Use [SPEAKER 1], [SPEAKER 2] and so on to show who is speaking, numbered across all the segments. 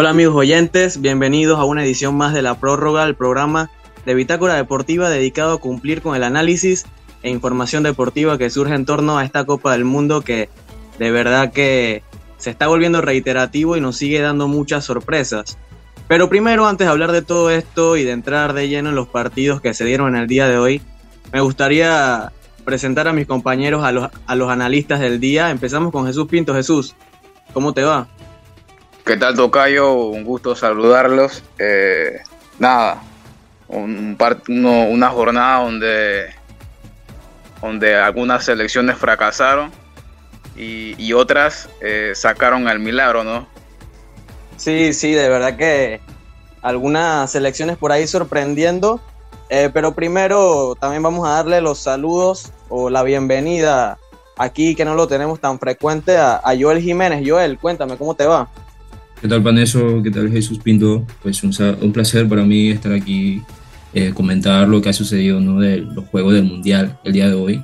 [SPEAKER 1] Hola amigos oyentes, bienvenidos a una edición más de La Prórroga, el programa de Bitácora Deportiva dedicado a cumplir con el análisis e información deportiva que surge en torno a esta Copa del Mundo que de verdad que se está volviendo reiterativo y nos sigue dando muchas sorpresas. Pero primero, antes de hablar de todo esto y de entrar de lleno en los partidos que se dieron en el día de hoy, me gustaría presentar a mis compañeros, a los, a los analistas del día. Empezamos con Jesús Pinto. Jesús, ¿cómo te va?
[SPEAKER 2] ¿Qué tal, Tocayo? Un gusto saludarlos. Eh, nada, un, una jornada donde, donde algunas selecciones fracasaron y, otras eh, sacaron al milagro, ¿no?
[SPEAKER 1] Sí, sí, de verdad que algunas selecciones por ahí sorprendiendo. Eh, pero primero también vamos a darle los saludos o la bienvenida aquí, que no lo tenemos tan frecuente, a, Joel Jiménez. Joel, cuéntame, ¿cómo te va?
[SPEAKER 3] ¿Qué tal, Paneso? ¿Qué tal, Jesús Pinto? Pues un, un placer para mí estar aquí, eh, comentar lo que ha sucedido ¿no? de los Juegos del Mundial el día de hoy.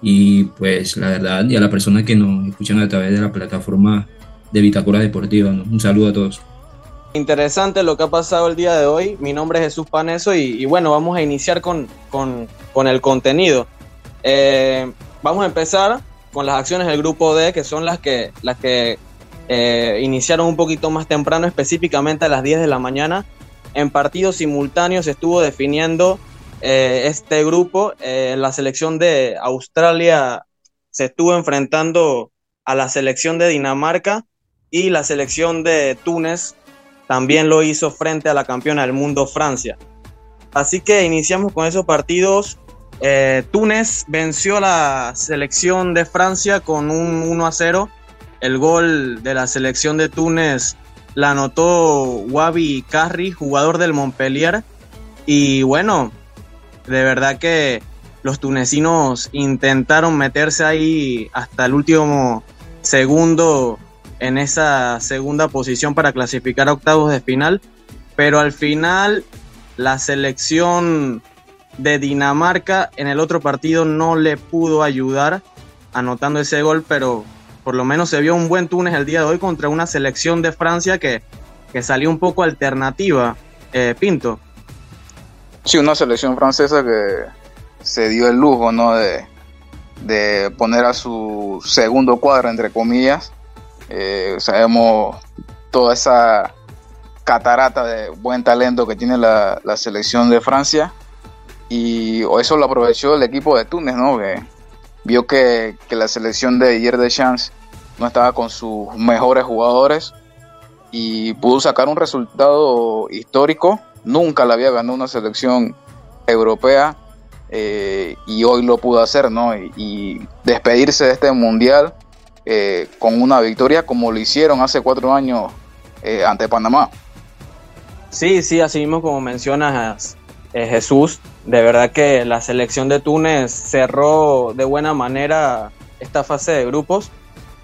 [SPEAKER 3] Y pues la verdad, y a las personas que nos escuchan a través de la plataforma de Bitácora Deportiva, un saludo a todos.
[SPEAKER 1] Interesante lo que ha pasado el día de hoy. Mi nombre es Jesús Paneso y, bueno, vamos a iniciar con, con, el contenido. Eh, vamos a empezar con las acciones del grupo D, que son las que, las que eh, iniciaron un poquito más temprano, específicamente a las 10 de la mañana. En partidos simultáneos estuvo definiendo eh, este grupo. Eh, la selección de Australia se estuvo enfrentando a la selección de Dinamarca y la selección de Túnez también lo hizo frente a la campeona del mundo Francia. Así que iniciamos con esos partidos. Túnez venció a la selección de Francia con un 1 a 0. El gol de la selección de Túnez la anotó Wabi Carri, jugador del Montpellier. Y bueno, de verdad que los tunecinos intentaron meterse ahí hasta el último segundo en esa segunda posición para clasificar a octavos de final, pero al final la selección de Dinamarca en el otro partido no le pudo ayudar anotando ese gol, pero por lo menos se vio un buen Túnez el día de hoy contra una selección de Francia que, que salió un poco alternativa, eh, Pinto.
[SPEAKER 2] Sí, una selección francesa que se dio el lujo, ¿no? De, poner a su segundo cuadro, entre comillas. Eh, sabemos toda esa catarata de buen talento que tiene la, selección de Francia. Y eso lo aprovechó el equipo de Túnez, ¿no? Que vio que, la selección de Didier Deschamps no estaba con sus mejores jugadores y pudo sacar un resultado histórico nunca la había ganado una selección europea eh, y hoy lo pudo hacer, ¿no? Y, despedirse de este mundial eh, con una victoria como lo hicieron hace cuatro años eh, ante Panamá.
[SPEAKER 1] Sí, sí, así mismo como mencionas Jesús, de verdad que la selección de Túnez cerró de buena manera esta fase de grupos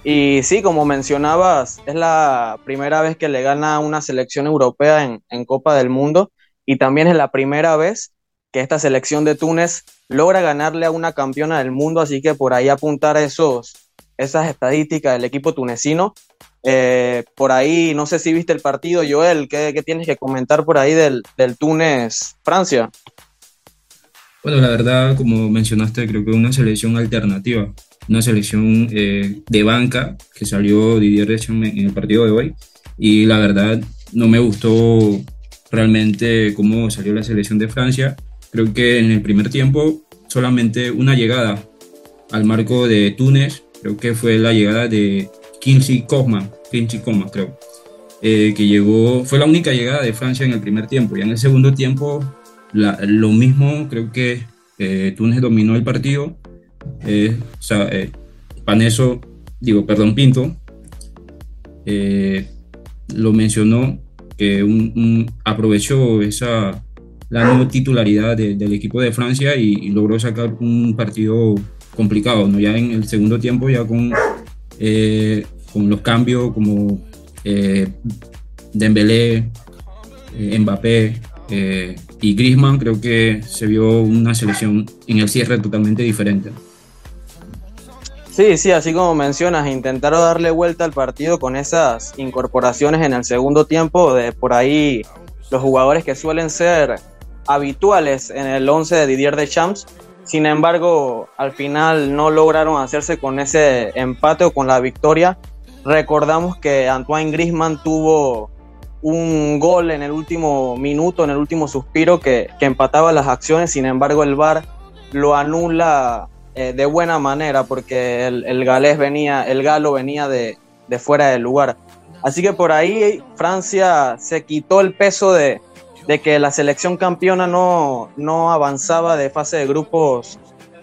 [SPEAKER 1] y sí, como mencionabas, es la primera vez que le gana una selección europea en, Copa del Mundo y también es la primera vez que esta selección de Túnez logra ganarle a una campeona del mundo, así que por ahí apuntar esos, esas estadísticas del equipo tunecino. Eh, por ahí, no sé si viste el partido, Joel, ¿qué, qué tienes que comentar por ahí del, del Túnez-Francia?
[SPEAKER 3] Bueno, la verdad, como mencionaste, creo que una selección alternativa una selección eh, de banca que salió Didier Deschamps en el partido de hoy y la verdad no me gustó realmente cómo salió la selección de Francia. Creo que en el primer tiempo solamente una llegada al marco de Túnez, creo que fue la llegada de Kingsley Coman, Kingsley Coman creo, eh, que llegó, fue la única llegada de Francia en el primer tiempo. Y en el segundo tiempo lo mismo, creo que eh, Túnez dominó el partido eh, eh, Paneso, digo, perdón, Pinto, eh, lo mencionó, que un, aprovechó esa, la no titularidad del equipo de Francia y, logró sacar un partido complicado, ¿no? Ya en el segundo tiempo, ya con, con los cambios como Dembélé, Mbappé, y Griezmann creo que se vio una selección en el cierre totalmente diferente.
[SPEAKER 1] Sí, sí, así como mencionas, intentaron darle vuelta al partido con esas incorporaciones en el segundo tiempo, de por ahí los jugadores que suelen ser habituales en el 11 de Didier Deschamps. Sin embargo, al final no lograron hacerse con ese empate o con la victoria. Recordamos que Antoine Grisman tuvo un gol en el último minuto, en el último suspiro, que, empataba las acciones. Sin embargo, el VAR lo anula eh, de buena manera porque el, galés venía, el galo venía de, de fuera del lugar. Así que por ahí Francia se quitó el peso de, de que la selección campeona no, no avanzaba de fase de grupos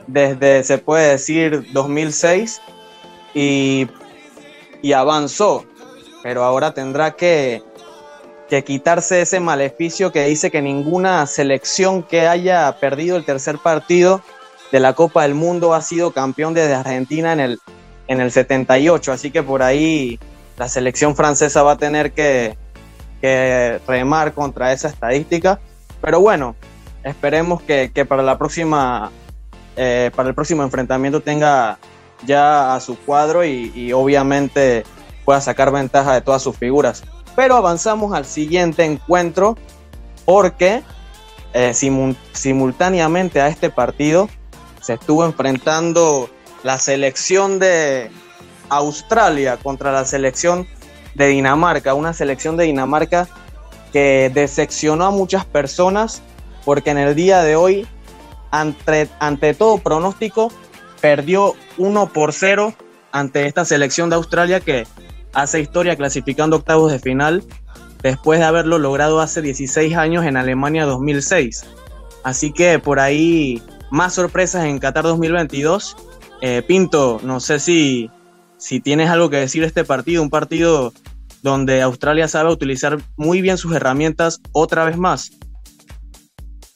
[SPEAKER 1] desde, se puede decir, 2006 y, y avanzó, pero ahora tendrá que, que quitarse ese maleficio que dice que ninguna selección que haya perdido el tercer partido de la Copa del Mundo ha sido campeón desde Argentina en el, en el 78, así que por ahí la selección francesa va a tener que, que remar contra esa estadística. Pero bueno, esperemos que, para la próxima, eh, para el próximo enfrentamiento tenga ya a su cuadro y, obviamente pueda sacar ventaja de todas sus figuras. Pero avanzamos al siguiente encuentro porque eh, simultáneamente a este partido se estuvo enfrentando la selección de Australia contra la selección de Dinamarca, una selección de Dinamarca que decepcionó a muchas personas porque en el día de hoy, ante, ante todo pronóstico, perdió 1 por 0 ante esta selección de Australia que hace historia clasificando octavos de final después de haberlo logrado hace 16 años en Alemania 2006. Así que por ahí más sorpresas en Qatar 2022. Eh, Pinto, no sé si, si tienes algo que decir de este partido, un partido donde Australia sabe utilizar muy bien sus herramientas otra vez más.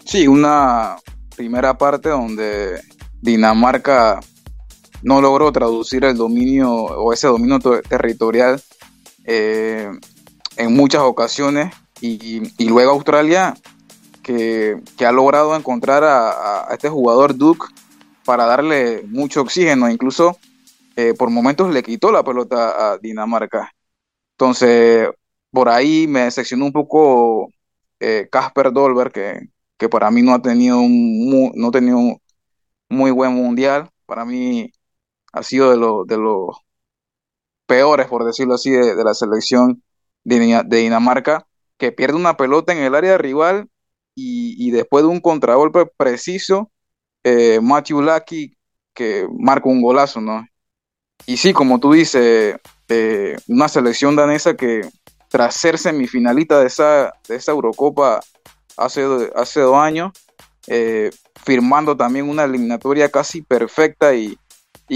[SPEAKER 2] Sí, una primera parte donde Dinamarca no logró traducir el dominio o ese dominio territorial eh, en muchas ocasiones y, luego Australia que, ha logrado encontrar a, este jugador Duke para darle mucho oxígeno, incluso eh, por momentos le quitó la pelota a Dinamarca. Entonces, por ahí me decepcionó un poco eh, Casper Dolber, que, que, para mí no ha tenido un no ha tenido muy buen mundial. Para mí ha sido de, los de los peores, por decirlo así, de, la selección de, Dinamarca, que pierde una pelota en el área rival y, después de un contragolpe preciso, eh, Matthew que marca un golazo, ¿no? Y sí, como tú dices, eh, una selección danesa que tras ser semifinalista de esa, de esa Eurocopa hace, hace dos años, eh, firmando también una eliminatoria casi perfecta y,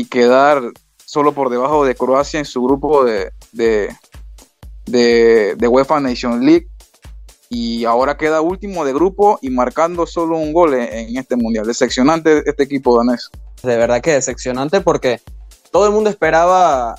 [SPEAKER 2] quedar solo por debajo de Croacia en su grupo de, de, de, UEFA Nation League y ahora queda último de grupo y marcando solo un gol en, en, este mundial. Decepcionante este equipo danés.
[SPEAKER 1] De verdad que decepcionante porque todo el mundo esperaba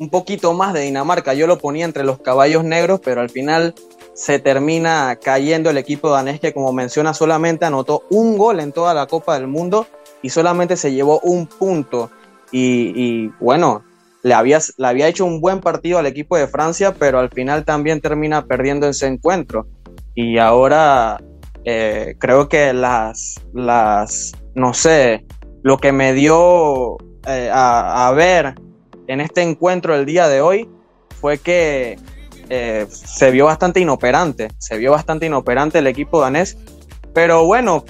[SPEAKER 1] un poquito más de Dinamarca. Yo lo ponía entre los caballos negros, pero al final se termina cayendo el equipo danés que, como menciona, solamente anotó un gol en toda la Copa del Mundo y solamente se llevó un punto. Y, bueno, le había, le había hecho un buen partido al equipo de Francia, pero al final también termina perdiendo ese encuentro. Y ahora eh, creo que las, las, no sé, lo que me dio eh, a, ver en este encuentro del día de hoy fue que eh, se vio bastante inoperante, se vio bastante inoperante el equipo danés. Pero bueno,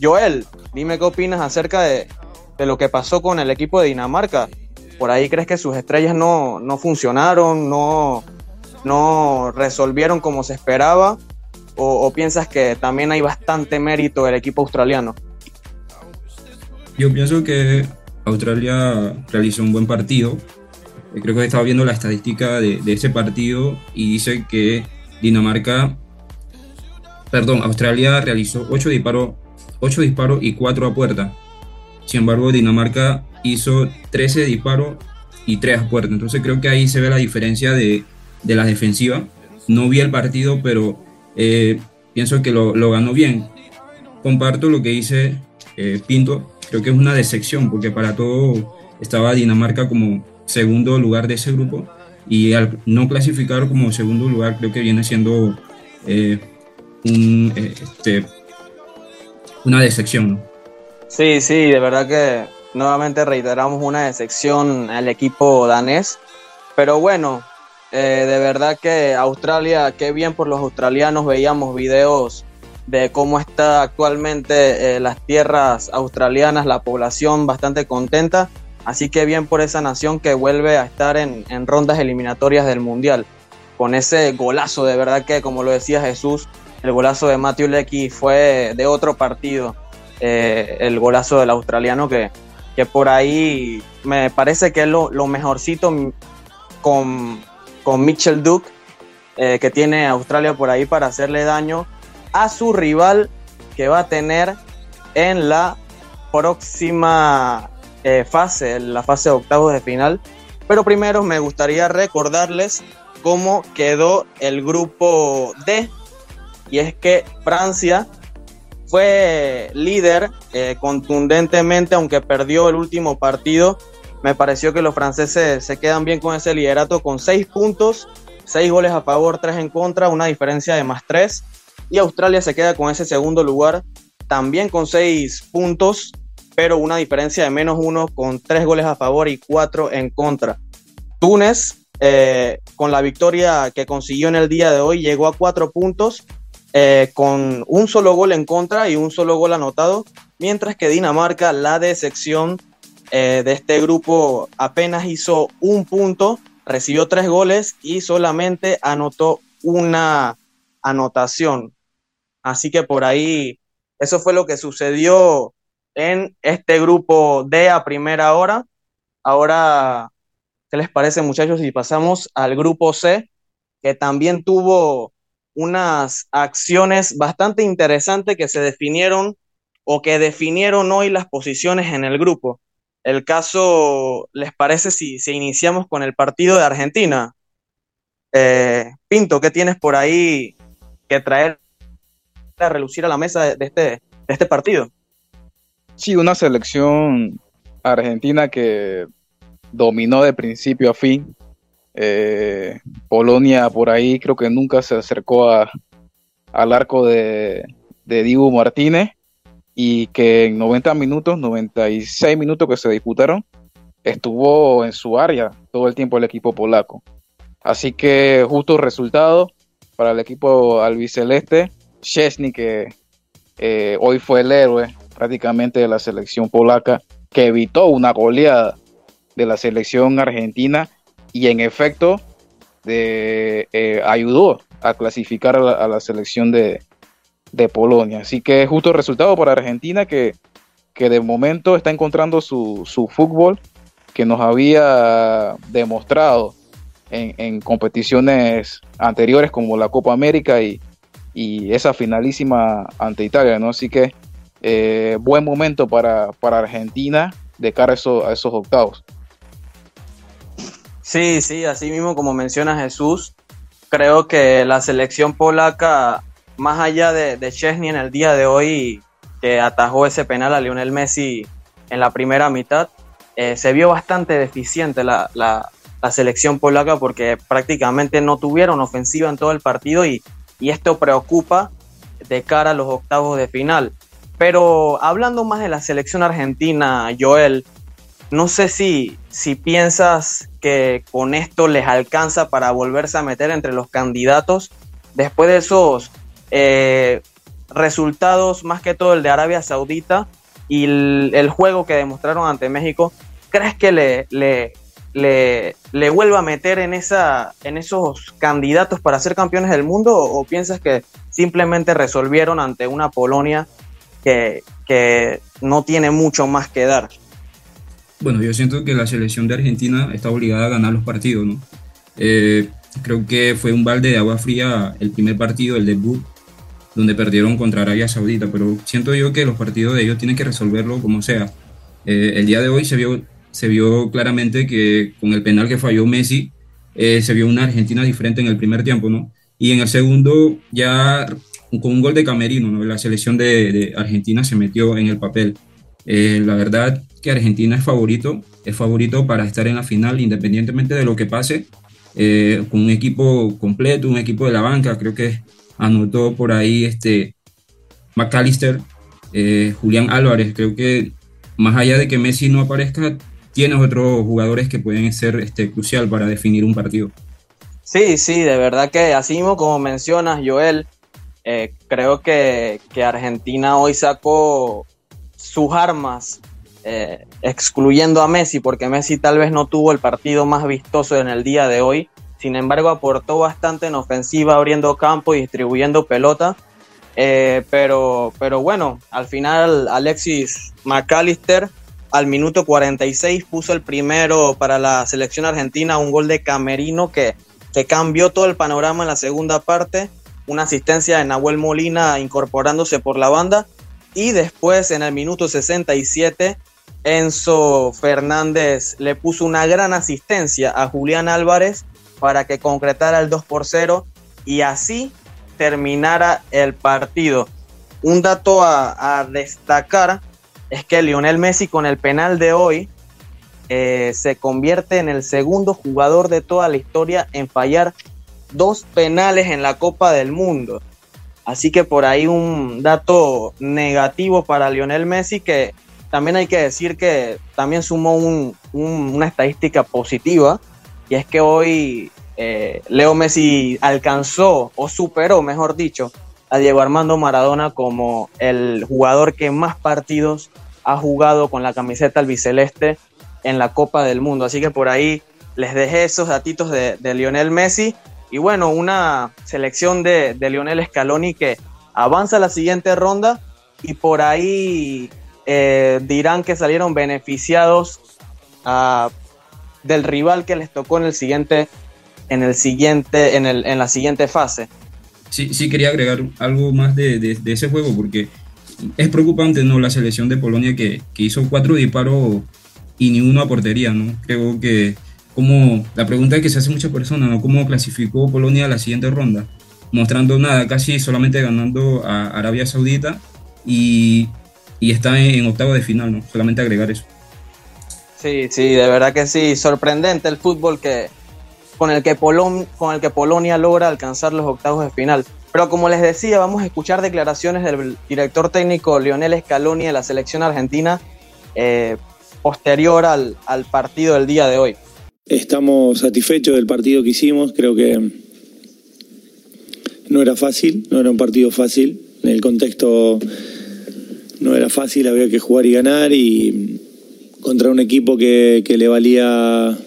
[SPEAKER 1] Joel, dime qué opinas acerca de, lo que pasó con el equipo de Dinamarca. ¿Por ahí crees que sus estrellas no, funcionaron, no, no resolvieron como se esperaba? O, ¿O piensas que también hay bastante mérito del equipo australiano?
[SPEAKER 3] Yo pienso que Australia realizó un buen partido. Eh, creo que estaba viendo la estadística de, ese partido y dice que Dinamarca, perdón, Australia realizó 8 disparos, 8 disparos y 4 a puerta. Sin embargo, Dinamarca hizo 13 disparos y 3 a puerta. Entonces creo que ahí se ve la diferencia de, de la defensiva. No vi el partido, pero eh, pienso que lo, lo, ganó bien. Comparto lo que dice eh, Pinto creo que es una decepción, porque para todo estaba Dinamarca como segundo lugar de ese grupo y al no clasificar como segundo lugar creo que viene siendo eh, este, una decepción.
[SPEAKER 1] Sí, sí, de verdad que nuevamente reiteramos una decepción al equipo danés, pero bueno, eh, de verdad que Australia, qué bien por los australianos, veíamos videos de cómo está actualmente las tierras australianas, la población bastante contenta Así que bien por esa nación que vuelve a estar en, rondas eliminatorias del Mundial. Con ese golazo, de verdad que como lo decía Jesús, el golazo de Matthew Lecky fue de otro partido. Eh, el golazo del australiano que, que, por ahí me parece que es lo, mejorcito con, con Mitchell Duke eh, que tiene Australia por ahí para hacerle daño a su rival que va a tener en la próxima eh, fase, la fase de octavos de final. Pero primero me gustaría recordarles cómo quedó el grupo D. Y es que Francia fue líder eh, contundentemente, aunque perdió el último partido. Me pareció que los franceses se quedan bien con ese liderato con seis puntos, seis goles a favor, tres en contra, una diferencia de más tres. Y Australia se queda con ese segundo lugar, también con seis puntos, pero una diferencia de menos uno con tres goles a favor y cuatro en contra. Túnez, eh, con la victoria que consiguió en el día de hoy, llegó a cuatro puntos eh, con un solo gol en contra y un solo gol anotado, mientras que Dinamarca, la decepción eh, de este grupo, apenas hizo un punto, recibió tres goles y solamente anotó una anotación. Así que por ahí, eso fue lo que sucedió en este grupo D a primera hora. Ahora, ¿qué les parece muchachos si pasamos al grupo C, que también tuvo unas acciones bastante interesantes que se definieron o que definieron hoy las posiciones en el grupo? El caso, ¿les parece si, si iniciamos con el partido de Argentina? Eh, Pinto, ¿qué tienes por ahí que traer a relucir a la mesa de, este, de este partido?
[SPEAKER 2] Sí, una selección argentina que dominó de principio a fin. Eh, Polonia por ahí creo que nunca se acercó al arco de, de Dibu Martínez y que en 90 minutos, 96 minutos que se disputaron, estuvo en su área todo el tiempo el equipo polaco. Así que justo resultado para el equipo albiceleste, Chesney que eh, hoy fue el héroe prácticamente de la selección polaca, que evitó una goleada de la selección argentina y en efecto eh, ayudó a clasificar a la, selección de, Polonia. Así que justo resultado para Argentina que, que de momento está encontrando su, fútbol que nos había demostrado en, competiciones anteriores como la Copa América y, y, esa finalísima ante Italia, ¿no? Así que eh, buen momento para, Argentina de cara a, esos octavos.
[SPEAKER 1] Sí, sí, así mismo como menciona Jesús, creo que la selección polaca, más allá de, de Chesney en el día de hoy, que atajó ese penal a Lionel Messi en la primera mitad, eh, se vio bastante deficiente la, selección polaca porque prácticamente no tuvieron ofensiva en todo el partido y esto preocupa de cara a los octavos de final. Pero hablando más de la selección argentina, Joel, no sé si, si piensas que con esto les alcanza para volverse a meter entre los candidatos después de esos eh, resultados, más que todo el de Arabia Saudita y el, juego que demostraron ante México. ¿Crees que le, le, le, vuelva a meter en, esa, en esos candidatos para ser campeones del mundo o piensas que simplemente resolvieron ante una Polonia que, no tiene mucho más que dar.
[SPEAKER 3] Bueno, yo siento que la selección de Argentina está obligada a ganar los partidos, ¿no? Eh, creo que fue un balde de agua fría el primer partido, el debut, donde perdieron contra Arabia Saudita, pero siento yo que los partidos de ellos tienen que resolverlo como sea. Eh, el día de hoy se vio, se vio claramente que con el penal que falló Messi, eh, se vio una Argentina diferente en el primer tiempo, ¿no? Y en el segundo ya con un gol de Camerino, ¿no? la selección de, Argentina se metió en el papel. Eh, la verdad que Argentina es favorito, es favorito para estar en la final independientemente de lo que pase, eh, con un equipo completo, un equipo de la banca, creo que anotó por ahí este McAllister, eh, Julián Álvarez, creo que más allá de que Messi no aparezca, tienes otros jugadores que pueden ser este, crucial para definir un partido.
[SPEAKER 1] Sí, sí, de verdad que así como mencionas, Joel, eh, creo que, que, Argentina hoy sacó sus armas, eh, excluyendo a Messi, porque Messi tal vez no tuvo el partido más vistoso en el día de hoy. Sin embargo, aportó bastante en ofensiva, abriendo campo y distribuyendo pelota. Eh, pero, pero bueno, al final Alexis McAllister al minuto 46 puso el primero para la selección argentina, un gol de Camerino que, que cambió todo el panorama en la segunda parte una asistencia de Nahuel Molina incorporándose por la banda. Y después, en el minuto 67, Enzo Fernández le puso una gran asistencia a Julián Álvarez para que concretara el 2 por 0 y así terminara el partido. Un dato a, destacar es que Lionel Messi con el penal de hoy eh, se convierte en el segundo jugador de toda la historia en fallar dos penales en la Copa del Mundo. Así que por ahí un dato negativo para Lionel Messi que también hay que decir que también sumó una estadística positiva y es que hoy eh, Leo Messi alcanzó o superó, mejor dicho, a Diego Armando Maradona como el jugador que más partidos ha jugado con la camiseta albiceleste en la Copa del Mundo. Así que por ahí les dejé esos datitos de, de Lionel Messi y bueno, una selección de, de Lionel Scaloni que avanza a la siguiente ronda y por ahí eh, dirán que salieron beneficiados ah, del rival que les tocó en el siguiente, en el siguiente, en, el, en la siguiente fase.
[SPEAKER 3] Sí, sí quería agregar algo más de, de, ese juego porque es preocupante no la selección de Polonia que, que hizo cuatro disparos y ni uno a portería, ¿no? Creo que como la pregunta que se hace muchas personas, ¿no? ¿Cómo clasificó Polonia a la siguiente ronda? Mostrando nada, casi solamente ganando a Arabia Saudita y, y está en, octavo de final, ¿no? Solamente agregar eso.
[SPEAKER 1] Sí, sí, de verdad que sí, sorprendente el fútbol que, con, el que con el que Polonia logra alcanzar los octavos de final. Pero como les decía, vamos a escuchar declaraciones del director técnico Lionel Scaloni de la selección argentina eh, posterior al, al partido del día de hoy.
[SPEAKER 4] Estamos satisfechos del partido que hicimos, creo que no era fácil, no era un partido fácil, en el contexto no era fácil, había que jugar y ganar y contra un equipo que, le valía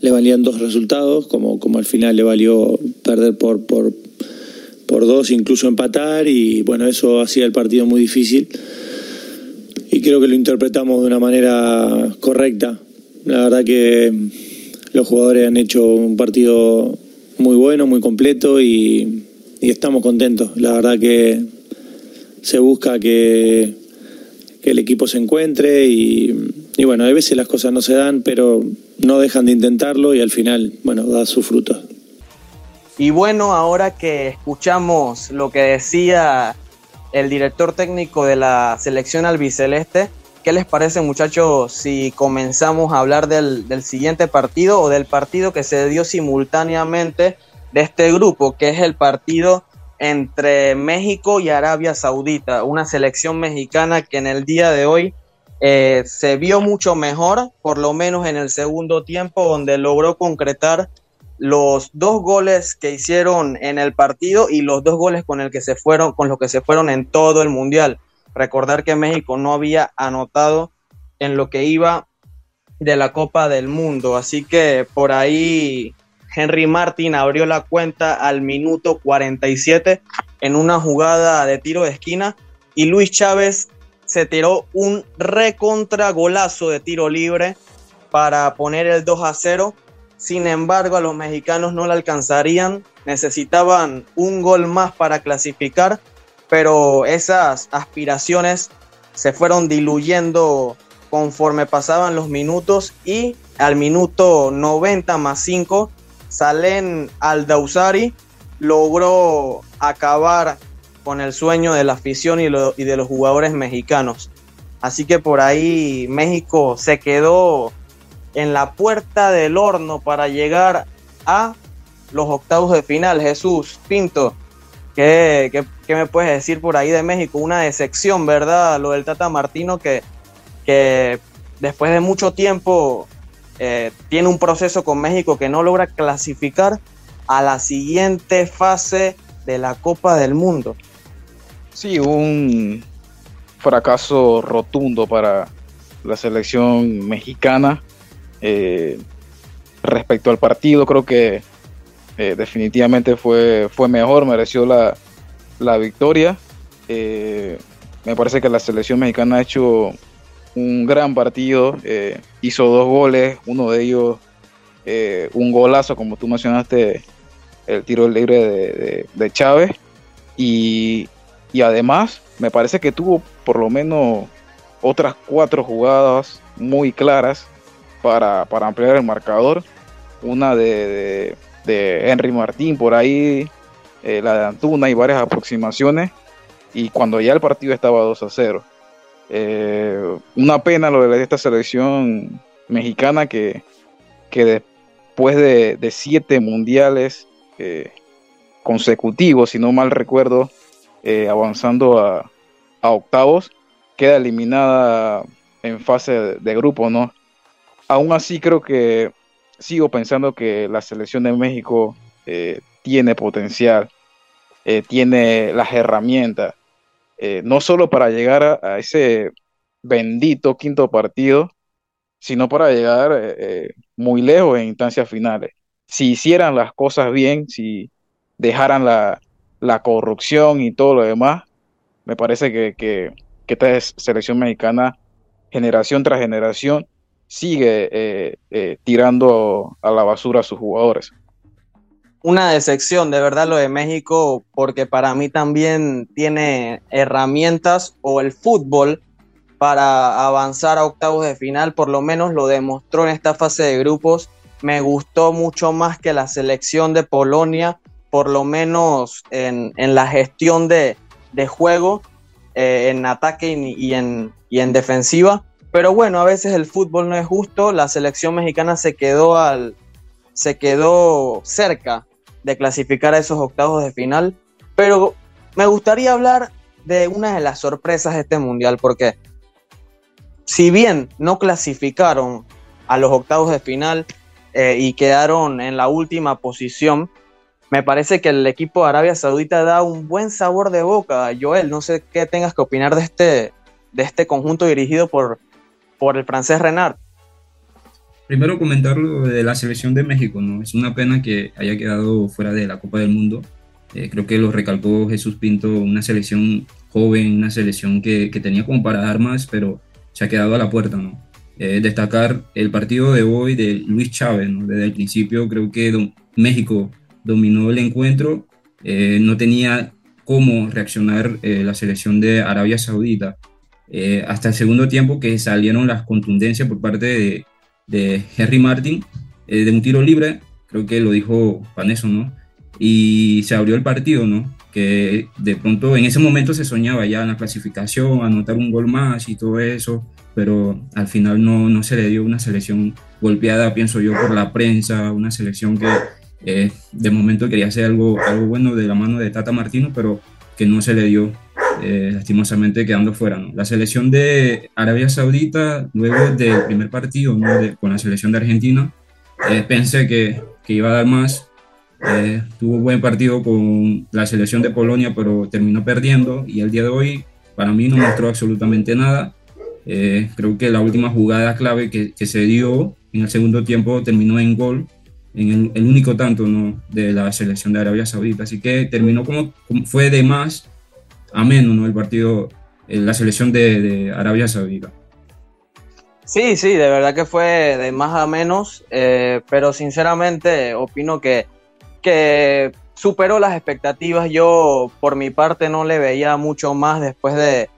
[SPEAKER 4] le valían dos resultados, como, como al final le valió perder por, por, por dos, incluso empatar, y bueno, eso hacía el partido muy difícil. Y creo que lo interpretamos de una manera correcta. La verdad que los jugadores han hecho un partido muy bueno, muy completo y, estamos contentos. La verdad que se busca que, el equipo se encuentre y, bueno, a veces las cosas no se dan, pero no dejan de intentarlo y al final, bueno, da su fruto.
[SPEAKER 1] Y bueno, ahora que escuchamos lo que decía el director técnico de la selección albiceleste, ¿Qué les parece muchachos si comenzamos a hablar del, siguiente partido o del partido que se dio simultáneamente de este grupo, que es el partido entre México y Arabia Saudita, una selección mexicana que en el día de hoy eh, se vio mucho mejor, por lo menos en el segundo tiempo, donde logró concretar los dos goles que hicieron en el partido y los dos goles con el que se fueron, con los que se fueron en todo el mundial. Recordar que México no había anotado en lo que iba de la Copa del Mundo. Así que por ahí Henry Martin abrió la cuenta al minuto 47 en una jugada de tiro de esquina y Luis Chávez se tiró un recontra golazo de tiro libre para poner el 2 a 0. Sin embargo, a los mexicanos no le alcanzarían, necesitaban un gol más para clasificar pero esas aspiraciones se fueron diluyendo conforme pasaban los minutos y al minuto 90 más 5 Salen Aldausari logró acabar con el sueño de la afición y, de los jugadores mexicanos. Así que por ahí México se quedó en la puerta del horno para llegar a los octavos de final. Jesús Pinto, ¿qué, me puedes decir por ahí de México? Una decepción, ¿verdad? Lo del Tata Martino que, que después de mucho tiempo eh, tiene un proceso con México que no logra clasificar a la siguiente fase de la Copa del Mundo.
[SPEAKER 2] Sí, un fracaso rotundo para la selección mexicana. Eh, respecto al partido, creo que eh, definitivamente fue, fue mejor, mereció la, la victoria. Eh, me parece que la selección mexicana ha hecho un gran partido, hizo dos goles, uno de ellos un golazo, como tú mencionaste, el tiro libre de, de Chávez. Y, y además me parece que tuvo por lo menos otras cuatro jugadas muy claras para, ampliar el marcador. Una de, Henry Martín por ahí, eh, la de Antuna y varias aproximaciones. Y cuando ya el partido estaba 2 a 0. Eh, una pena lo de esta selección mexicana que, que después de, siete mundiales eh, consecutivos, si no mal recuerdo, avanzando a, a octavos, queda eliminada en fase de, grupo, ¿no? Aún así creo que sigo pensando que la selección de México eh, tiene potencial, eh, tiene las herramientas, eh, no solo para llegar a, ese bendito quinto partido, sino para llegar muy lejos en instancias finales. Si hicieran las cosas bien, si dejaran la, la corrupción y todo lo demás, me parece que, que, esta selección mexicana, generación tras generación, sigue eh, eh, tirando a la basura a sus jugadores.
[SPEAKER 1] Una decepción, de verdad, lo de México, porque para mí también tiene herramientas o el fútbol para avanzar a octavos de final, por lo menos lo demostró en esta fase de grupos. Me gustó mucho más que la selección de Polonia, por lo menos en, en la gestión de, de juego eh, en ataque y, en, en defensiva. Pero bueno, a veces el fútbol no es justo. La selección mexicana se quedó, al, se quedó cerca de clasificar a esos octavos de final. Pero me gustaría hablar de una de las sorpresas de este mundial, porque si bien no clasificaron a los octavos de final eh, y quedaron en la última posición, me parece que el equipo de Arabia Saudita da un buen sabor de boca. Joel, no sé qué tengas que opinar de este, de este conjunto dirigido por, por el francés Renard.
[SPEAKER 3] Primero comentar lo de la selección de México, ¿no? Es una pena que haya quedado fuera de la Copa del Mundo. Eh, creo que lo recalcó Jesús Pinto, una selección joven, una selección que, que tenía como para dar más, pero se ha quedado a la puerta, ¿no? Eh, destacar el partido de hoy de Luis Chávez, ¿no? Desde el principio creo que México dominó el encuentro, eh, no tenía cómo reaccionar eh, la selección de Arabia Saudita. Eh, hasta el segundo tiempo que salieron las contundencias por parte de, Henry Martin, de un tiro libre, creo que lo dijo Paneso, ¿no? Y se abrió el partido, ¿no? Que de pronto en ese momento se soñaba ya en la clasificación, anotar un gol más y todo eso, pero al final no, no se le dio una selección golpeada, pienso yo, por la prensa, una selección que eh, de momento quería hacer algo, algo bueno de la mano de Tata Martino, pero que no se le dio, eh, lastimosamente quedando fuera. La selección de Arabia Saudita, luego del primer partido con la selección de Argentina, eh, pensé que, que, iba a dar más. tuvo buen partido con la selección de Polonia, pero terminó perdiendo y el día de hoy para mí no mostró absolutamente nada. creo que la última jugada clave que, que se dio en el segundo tiempo terminó en gol en el, único tanto ¿no? de la selección de Arabia Saudita. Así que terminó como, fue de más a menos ¿no? el partido, eh, la selección de, Arabia Saudita.
[SPEAKER 1] Sí, sí, de verdad que fue de más a menos, eh, pero sinceramente opino que, que superó las expectativas. Yo por mi parte no le veía mucho más después de,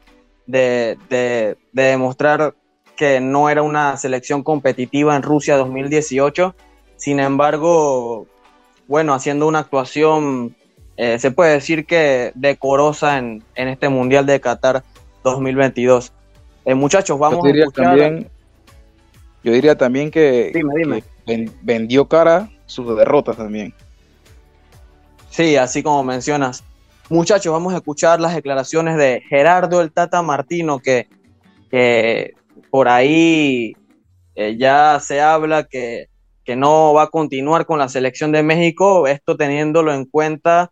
[SPEAKER 1] de, de, de demostrar que no era una selección competitiva en Rusia 2018 sin embargo, bueno, haciendo una actuación, eh, se puede decir que decorosa en, este Mundial de Qatar 2022. Eh, muchachos, vamos a escuchar.
[SPEAKER 2] También, yo diría también que, vendió cara sus derrotas también.
[SPEAKER 1] Sí, así como mencionas. Muchachos, vamos a escuchar las declaraciones de Gerardo el Tata Martino, que, por ahí eh, ya se habla que, no va a continuar con la selección de México, esto teniéndolo en cuenta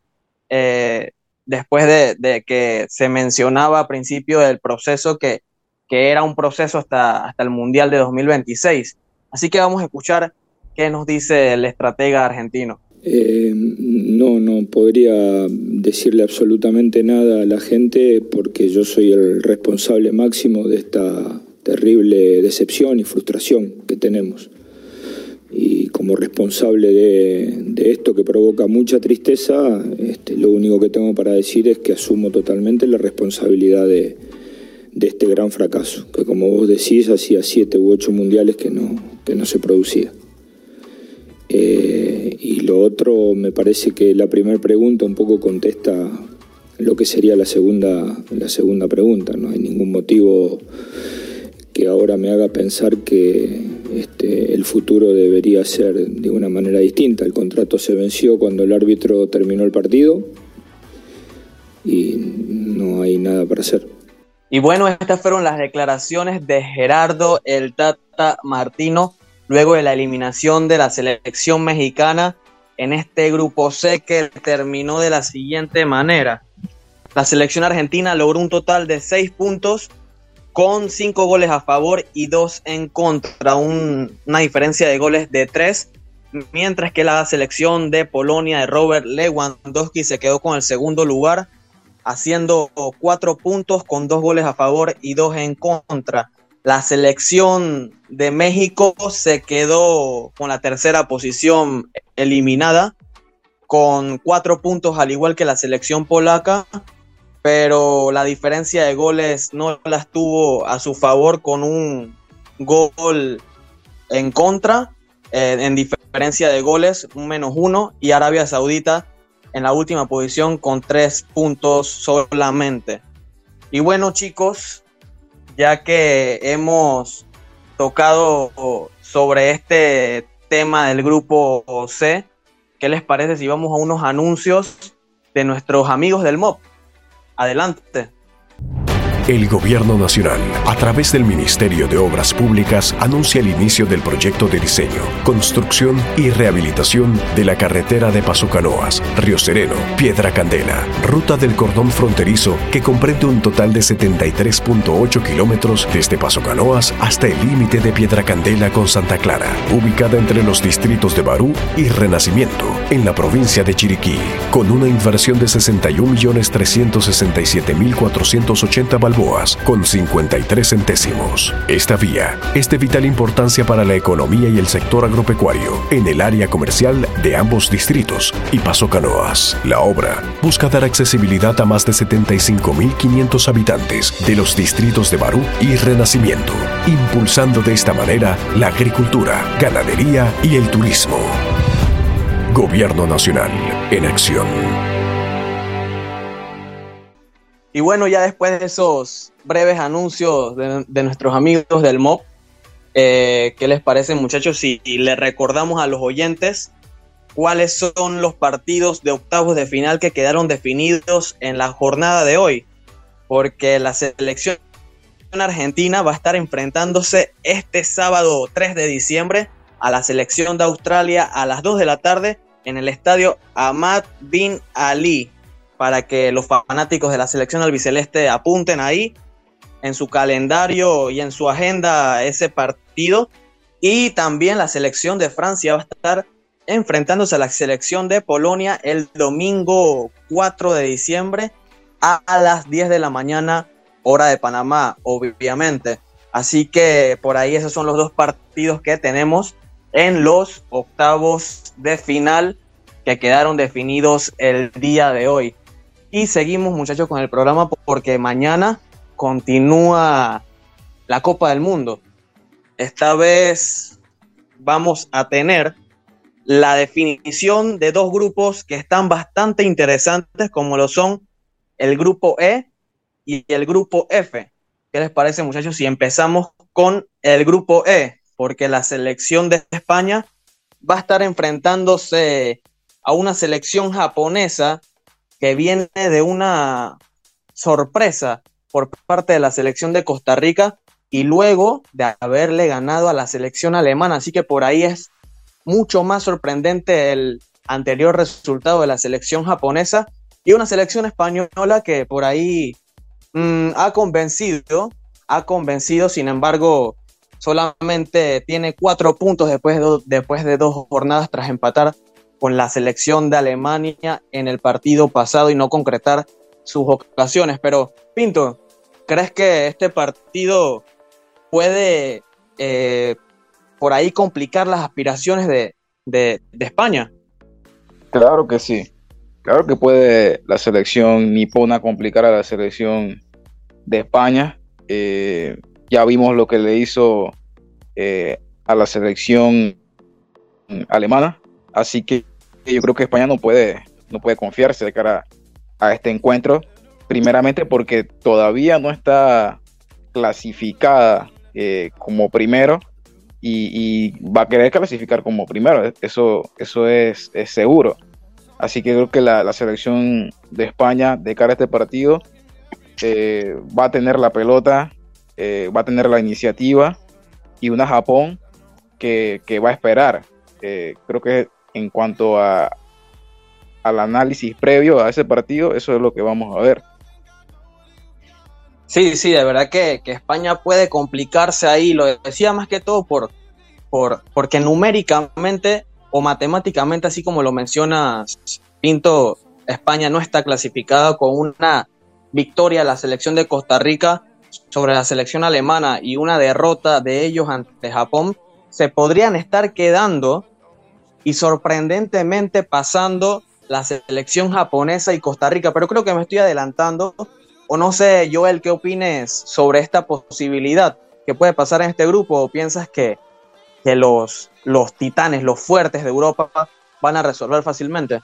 [SPEAKER 1] eh, después de, que se mencionaba a principio del proceso que, que era un proceso hasta, hasta el Mundial de 2026. Así que vamos a escuchar qué nos dice el estratega argentino.
[SPEAKER 5] Eh, no, no podría decirle absolutamente nada a la gente porque yo soy el responsable máximo de esta terrible decepción y frustración que tenemos. Y como responsable de, esto que provoca mucha tristeza, este, lo único que tengo para decir es que asumo totalmente la responsabilidad de, este gran fracaso, que como vos decís, hacía siete u ocho mundiales que no, que no se producía. Eh, y lo otro, me parece que la primera pregunta un poco contesta lo que sería la segunda, la segunda pregunta. No hay ningún motivo que ahora me haga pensar que este, el futuro debería ser de una manera distinta. El contrato se venció cuando el árbitro terminó el partido y no hay nada para hacer.
[SPEAKER 1] Y bueno, estas fueron las declaraciones de Gerardo el Tata Martino luego de la eliminación de la selección mexicana en este grupo C que terminó de la siguiente manera. La selección argentina logró un total de seis puntos con cinco goles a favor y dos en contra, una diferencia de goles de tres, mientras que la selección de Polonia de Robert Lewandowski se quedó con el segundo lugar, haciendo cuatro puntos con dos goles a favor y dos en contra. La selección de México se quedó con la tercera posición eliminada, con cuatro puntos al igual que la selección polaca, pero la diferencia de goles no las tuvo a su favor con un gol en contra, eh, en diferencia de goles, un menos uno, y Arabia Saudita en la última posición con tres puntos solamente. Y bueno chicos, ya que hemos tocado sobre este tema del grupo C, ¿qué les parece si vamos a unos anuncios de nuestros amigos del MOB? Adelante.
[SPEAKER 6] El Gobierno Nacional, a través del Ministerio de Obras Públicas, anuncia el inicio del proyecto de diseño, construcción y rehabilitación de la carretera de Paso Canoas, Río Sereno, Piedra Candela, ruta del cordón fronterizo que comprende un total de 73.8 kilómetros desde Paso Canoas hasta el límite de Piedra Candela con Santa Clara, ubicada entre los distritos de Barú y Renacimiento, en la provincia de Chiriquí, con una inversión de 61.367.480 balboas con 53 centésimos. Esta vía es de vital importancia para la economía y el sector agropecuario en el área comercial de ambos distritos y Paso Canoas. La obra busca dar accesibilidad a más de 75.500 habitantes de los distritos de Barú y Renacimiento, impulsando de esta manera la agricultura, ganadería y el turismo. Gobierno Nacional en acción.
[SPEAKER 1] Y bueno, ya después de esos breves anuncios de, nuestros amigos del MOB, eh, ¿qué les parece muchachos si le recordamos a los oyentes cuáles son los partidos de octavos de final que quedaron definidos en la jornada de hoy? Porque la selección argentina va a estar enfrentándose este sábado 3 de diciembre a la selección de Australia a las 2 de la tarde en el estadio Ahmad Bin Ali para que los fanáticos de la selección albiceleste apunten ahí en su calendario y en su agenda ese partido. Y también la selección de Francia va a estar enfrentándose a la selección de Polonia el domingo 4 de diciembre a las 10 de la mañana, hora de Panamá, obviamente. Así que por ahí esos son los dos partidos que tenemos en los octavos de final que quedaron definidos el día de hoy. Y seguimos, muchachos, con el programa porque mañana continúa la Copa del Mundo. Esta vez vamos a tener la definición de dos grupos que están bastante interesantes, como lo son el grupo E y el grupo F. ¿qué les parece muchachos si empezamos con el grupo E? Porque la selección de España va a estar enfrentándose a una selección japonesa que viene de una sorpresa por parte de la selección de Costa Rica y luego de haberle ganado a la selección alemana. Así que por ahí es mucho más sorprendente el anterior resultado de la selección japonesa y una selección española que por ahí mm, ha convencido, ha convencido, sin embargo, solamente tiene cuatro puntos después de, después de dos jornadas tras empatar con la selección de Alemania en el partido pasado y no concretar sus ocasiones. Pero, Pinto, ¿crees que este partido puede eh, por ahí complicar las aspiraciones de, España.
[SPEAKER 2] Claro que sí. Claro que puede la selección nipona complicar a la selección de España. Eh, ya vimos lo que le hizo eh, a la selección alemana. Así que yo creo que España no puede, no puede confiarse de cara a este encuentro. Primeramente porque todavía no está clasificada eh, como primero y, va a querer clasificar como primero. Eso, eso es, seguro. Así que creo que la, selección de España de cara a este partido eh, va a tener la pelota, eh, va a tener la iniciativa y una Japón que, va a esperar. creo que en cuanto a, al análisis previo a ese partido, eso es lo que vamos a ver.
[SPEAKER 1] Sí, sí, de verdad que, España puede complicarse ahí, lo decía más que todo por, por, porque numéricamente o matemáticamente, así como lo menciona Pinto, España no está clasificada con una victoria a la selección de Costa Rica sobre la selección alemana y una derrota de ellos ante Japón, se podrían estar quedando y sorprendentemente pasando la selección japonesa y Costa Rica, pero creo que me estoy adelantando o no sé, Joel, ¿qué opines sobre esta posibilidad que puede pasar en este grupo? ¿O piensas que, los, los titanes, los fuertes de Europa van a resolver fácilmente?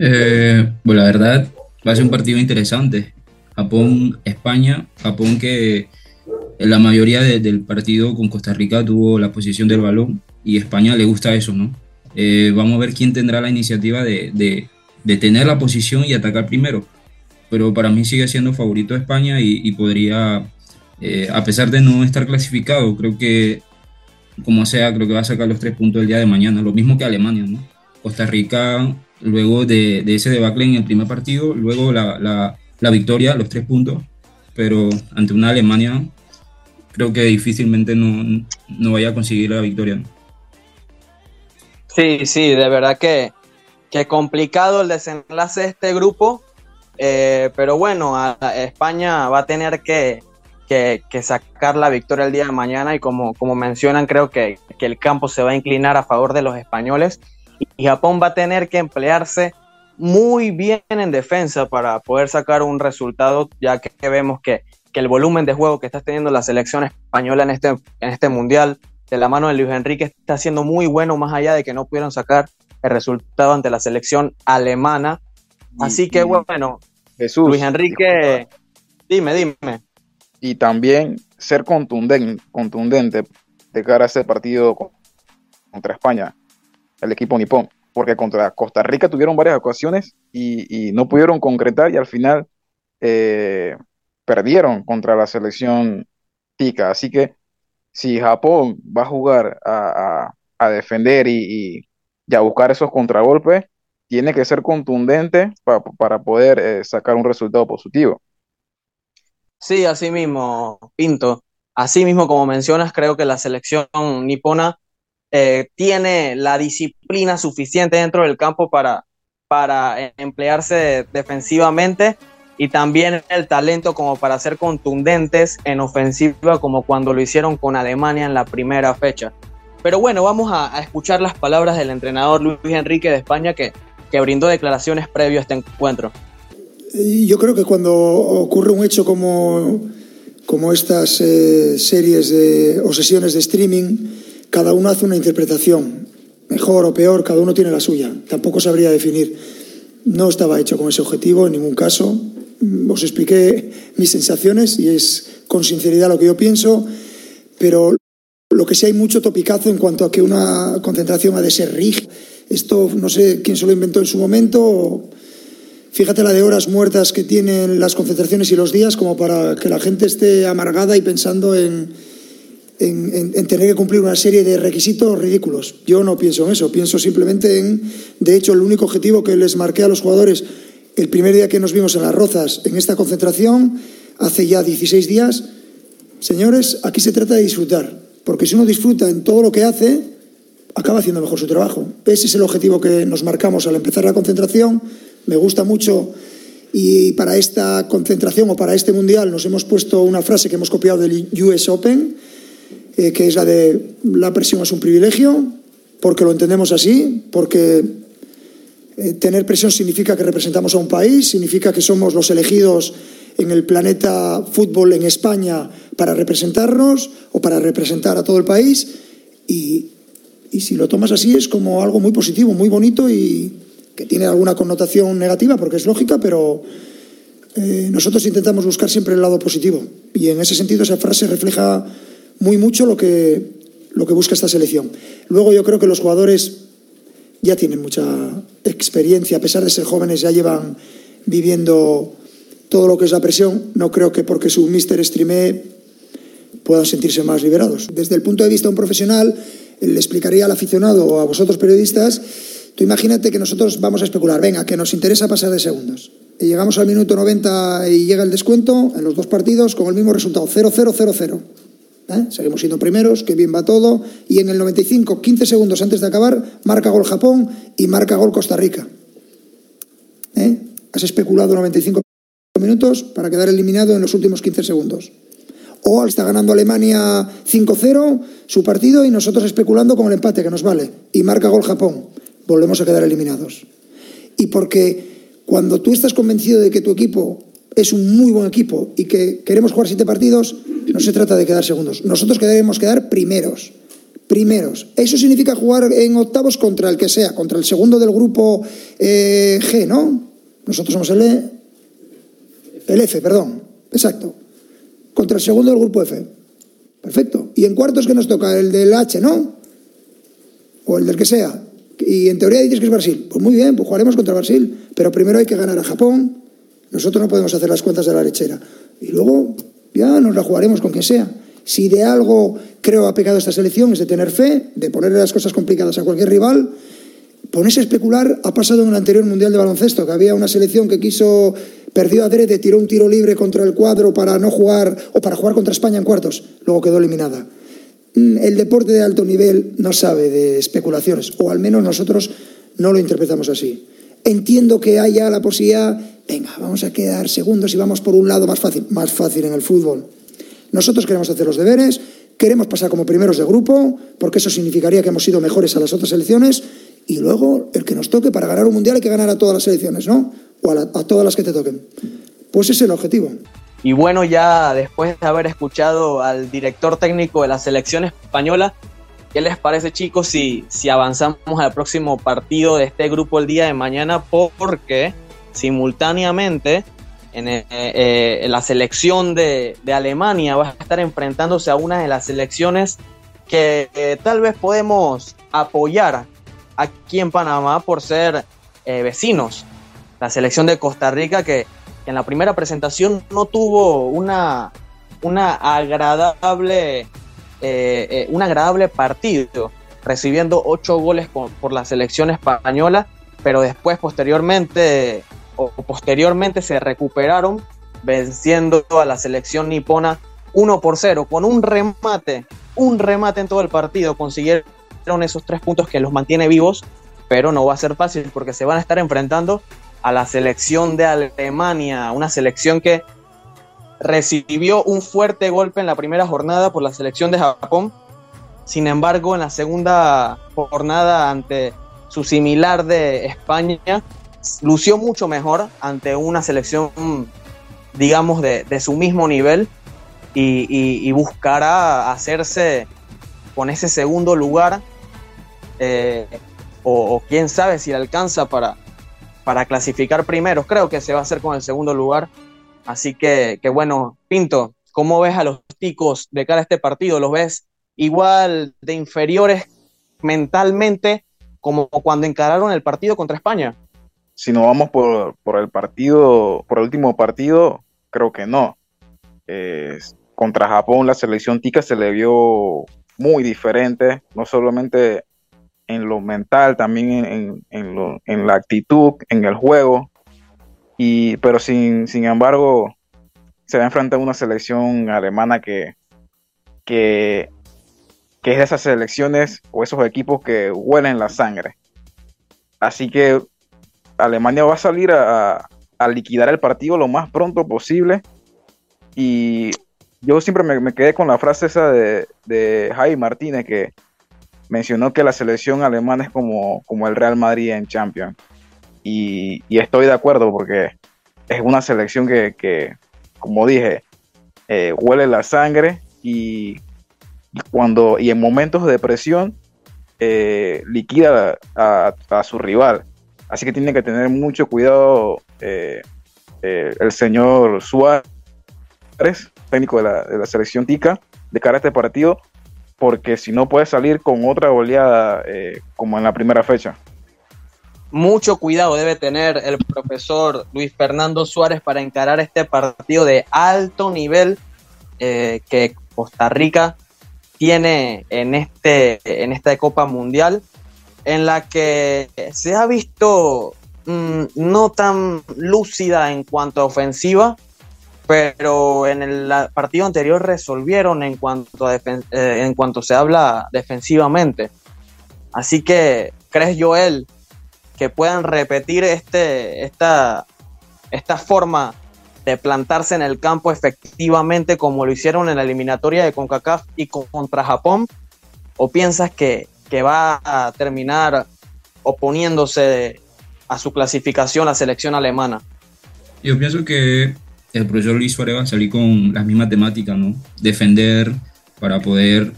[SPEAKER 3] Eh, pues la verdad, va a ser un partido interesante. Japón-España, Japón que la mayoría del partido con Costa Rica tuvo la posición del balón y España le gusta eso, ¿no? Eh, vamos a ver quién tendrá la iniciativa de, de, tener la posición y atacar primero pero para mí sigue siendo favorito España y, podría, eh, a pesar de no estar clasificado, creo que, como sea, creo que va a sacar los tres puntos el día de mañana, lo mismo que Alemania, ¿no? Costa Rica, luego de, ese debacle en el primer partido, luego la, la, victoria, los tres puntos, pero ante una Alemania, creo que difícilmente no, no vaya a conseguir la victoria.
[SPEAKER 1] Sí, sí, de verdad que, que complicado el desenlace de este grupo eh, pero bueno, España va a tener que, sacar la victoria el día de mañana y como, como mencionan, creo que, el campo se va a inclinar a favor de los españoles y Japón va a tener que emplearse muy bien en defensa para poder sacar un resultado, ya que vemos que, el volumen de juego que está teniendo la selección española en este, en este mundial, de la mano de Luis Enrique, está siendo muy bueno, más allá de que no pudieron sacar el resultado ante la selección alemana Así que bueno, Jesús, Luis Enrique, dime, dime.
[SPEAKER 2] Y también ser contundente, contundente de cara a ese partido contra España, el equipo nipón, porque contra Costa Rica tuvieron varias ocasiones y, no pudieron concretar y al final eh, perdieron contra la selección tica. Así que si Japón va a jugar a, defender y, y, a buscar esos contragolpes, tiene que ser contundente para poder eh, sacar un resultado positivo.
[SPEAKER 1] Sí, así mismo, Pinto. Así mismo, como mencionas, creo que la selección nipona eh, tiene la disciplina suficiente dentro del campo para, para emplearse defensivamente y también el talento como para ser contundentes en ofensiva, como cuando lo hicieron con Alemania en la primera fecha. Pero bueno, vamos a escuchar las palabras del entrenador Luis Enrique de España, que que brindó declaraciones previo a este encuentro.
[SPEAKER 7] Yo creo que cuando ocurre un hecho como, como estas eh, series de, o sesiones de streaming, cada uno hace una interpretación, mejor o peor, cada uno tiene la suya. Tampoco sabría definir. No estaba hecho con ese objetivo en ningún caso. Os expliqué mis sensaciones y es con sinceridad lo que yo pienso, pero lo que sí hay mucho topicazo en cuanto a que una concentración ha de ser rígida. Esto no sé quién se lo inventó en su momento. Fíjate la de horas muertas que tienen las concentraciones y los días como para que la gente esté amargada y pensando en, en, en, tener que cumplir una serie de requisitos ridículos. Yo no pienso en eso, pienso simplemente en, de hecho, el único objetivo que les marqué a los jugadores el primer día que nos vimos en las Rozas, en esta concentración, hace ya 16 días, señores, aquí se trata de disfrutar, porque si uno disfruta en todo lo que hace, acaba haciendo mejor su trabajo. Ese es el objetivo que nos marcamos al empezar la concentración. Me gusta mucho y para esta concentración o para este mundial nos hemos puesto una frase que hemos copiado del US Open, eh, que es la de la presión es un privilegio, porque lo entendemos así, porque eh, tener presión significa que representamos a un país, significa que somos los elegidos en el planeta fútbol en España para representarnos o para representar a todo el país. Y, y si lo tomas así es como algo muy positivo, muy bonito y que tiene alguna connotación negativa porque es lógica, pero eh, nosotros intentamos buscar siempre el lado positivo. Y en ese sentido esa frase refleja muy mucho lo que, lo que busca esta selección. Luego yo creo que los jugadores ya tienen mucha experiencia, a pesar de ser jóvenes, ya llevan viviendo todo lo que es la presión. No creo que porque su mister streame puedan sentirse más liberados. Desde el punto de vista de un profesional, le explicaría al aficionado o a vosotros periodistas, tú imagínate que nosotros vamos a especular, venga, que nos interesa pasar de segundos. Y llegamos al minuto 90 y llega el descuento en los dos partidos con el mismo resultado, 0-0-0-0. ¿Eh? Seguimos siendo primeros, que bien va todo. Y en el 95, 15 segundos antes de acabar, marca gol Japón y marca gol Costa Rica. ¿Eh? Has especulado 95 minutos para quedar eliminado en los últimos 15 segundos. O está ganando Alemania 5-0 su partido y nosotros especulando con el empate que nos vale. Y marca gol Japón. Volvemos a quedar eliminados. Y porque cuando tú estás convencido de que tu equipo es un muy buen equipo y que queremos jugar siete partidos, no se trata de quedar segundos. Nosotros queremos quedar primeros. Primeros. Eso significa jugar en octavos contra el que sea, contra el segundo del grupo eh, G, ¿no? Nosotros somos el E. El F, perdón. Exacto. Contra el segundo del grupo F. Perfecto. Y en cuartos que nos toca el del H, ¿no? O el del que sea. Y en teoría dices que es Brasil. Pues muy bien, pues jugaremos contra Brasil. Pero primero hay que ganar a Japón, nosotros no podemos hacer las cuentas de la lechera. Y luego ya nos la jugaremos con quien sea. Si de algo creo ha pecado esta selección es de tener fe, de ponerle las cosas complicadas a cualquier rival. Ponerse a especular ha pasado en el anterior Mundial de Baloncesto, que había una selección que quiso, perdió a Drede, tiró un tiro libre contra el cuadro para no jugar o para jugar contra España en cuartos, luego quedó eliminada. Mm, el deporte de alto nivel no sabe de especulaciones, o al menos nosotros no lo interpretamos así. Entiendo que haya la posibilidad venga, vamos a quedar segundos y vamos por un lado más fácil, más fácil en el fútbol. Nosotros queremos hacer los deberes, queremos pasar como primeros de grupo, porque eso significaría que hemos sido mejores a las otras elecciones, y luego el que nos toque para ganar un mundial hay que ganar a todas las elecciones, ¿no? O a, a todas las que te toquen. Pues ese es el objetivo.
[SPEAKER 1] Y bueno, ya después de haber escuchado al director técnico de la selección española, ¿qué les parece chicos si, si avanzamos al próximo partido de este grupo el día de mañana? Porque simultáneamente en, eh, eh, la selección de, Alemania va a estar enfrentándose a una de las selecciones que eh, tal vez podemos apoyar aquí en Panamá por ser vecinos. La selección de Costa Rica que, en la primera presentación no tuvo una, una agradable, un agradable partido, recibiendo ocho goles por, por la selección española, pero después posteriormente o posteriormente se recuperaron venciendo a la selección nipona 1 por 0 con un remate, un remate en todo el partido, consiguieron esos tres puntos que los mantiene vivos, pero no va a ser fácil porque se van a estar enfrentando a la selección de Alemania, una selección que recibió un fuerte golpe en la primera jornada por la selección de Japón. Sin embargo, en la segunda jornada ante su similar de España, lució mucho mejor ante una selección, digamos, de, su mismo nivel y, buscará hacerse con ese segundo lugar eh, o, quién sabe si alcanza para, para clasificar primero. Creo que se va a hacer con el segundo lugar. Así que, que bueno, Pinto, ¿cómo ves a los ticos de cara a este partido? ¿Los ves igual de inferiores mentalmente como cuando encararon el partido contra España?
[SPEAKER 2] Si nos vamos por, el partido, por el último partido, creo que no. contra Japón la selección tica se le vio muy diferente, no solamente en lo mental, también en, la actitud, en el juego. Y, pero sin, sin embargo, se va a enfrentar a una selección alemana que, que, es de esas selecciones o esos equipos que huelen la sangre. Así que Alemania va a salir a, liquidar el partido lo más pronto posible. Y yo siempre me, quedé con la frase esa de, de Martínez que mencionó que la selección alemana es como, como el Real Madrid en Champions. Y, estoy de acuerdo porque es una selección que, como dije, eh, huele la sangre y, cuando y en momentos de presión eh, liquida a, su rival. Así que tiene que tener mucho cuidado eh, el señor Suárez, técnico de la, de la selección tica, de cara a este partido, porque si no puede salir con otra oleada eh, como en la primera fecha.
[SPEAKER 1] Mucho cuidado debe tener el profesor Luis Fernando Suárez para encarar este partido de alto nivel eh, que Costa Rica tiene en, este, en esta Copa Mundial, en la que se ha visto mm, no tan lúcida en cuanto a ofensiva, pero en el partido anterior resolvieron en cuanto, a eh, en cuanto se habla defensivamente. Así que, ¿crees Joel que puedan repetir este, esta, esta forma de plantarse en el campo efectivamente como lo hicieron en la eliminatoria de CONCACAF y contra Japón? ¿O piensas que, que va a terminar oponiéndose a su clasificación la selección alemana?
[SPEAKER 3] Yo pienso que el profesor Luis Suárez va a salir con las mismas temáticas, ¿no? Defender para poder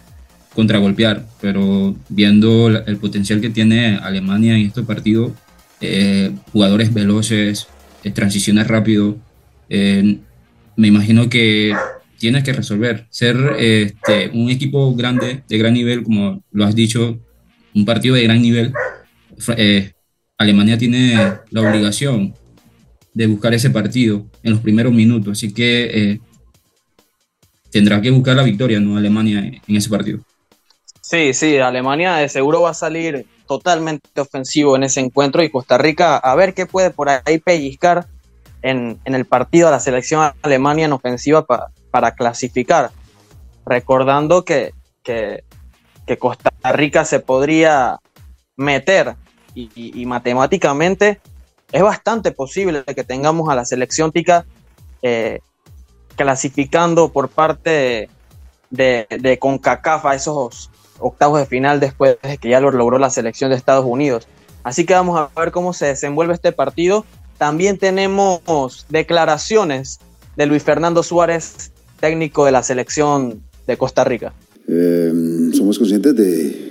[SPEAKER 3] contragolpear, pero viendo el potencial que tiene Alemania en este partido, eh, jugadores veloces, eh, transiciones rápido, eh, me imagino que tienes que resolver. Ser este, un equipo grande, de gran nivel, como lo has dicho, un partido de gran nivel, Alemania tiene la obligación de buscar ese partido en los primeros minutos. Así que eh, tendrá que buscar la victoria, ¿no? Alemania en ese partido.
[SPEAKER 1] Sí, sí, Alemania de seguro va a salir totalmente ofensivo en ese encuentro y Costa Rica a ver qué puede por ahí pellizcar en, el partido a la selección Alemania en ofensiva para clasificar. Recordando que, que, Costa Rica se podría meter y matemáticamente es bastante posible que tengamos a la selección tica eh, clasificando por parte de, de, CONCACAF a esos octavos de final después de que ya lo logró la selección de Estados Unidos. Así que vamos a ver cómo se desenvuelve este partido. También tenemos declaraciones de Luis Fernando Suárez, técnico de la selección de Costa Rica.
[SPEAKER 8] Eh, somos conscientes de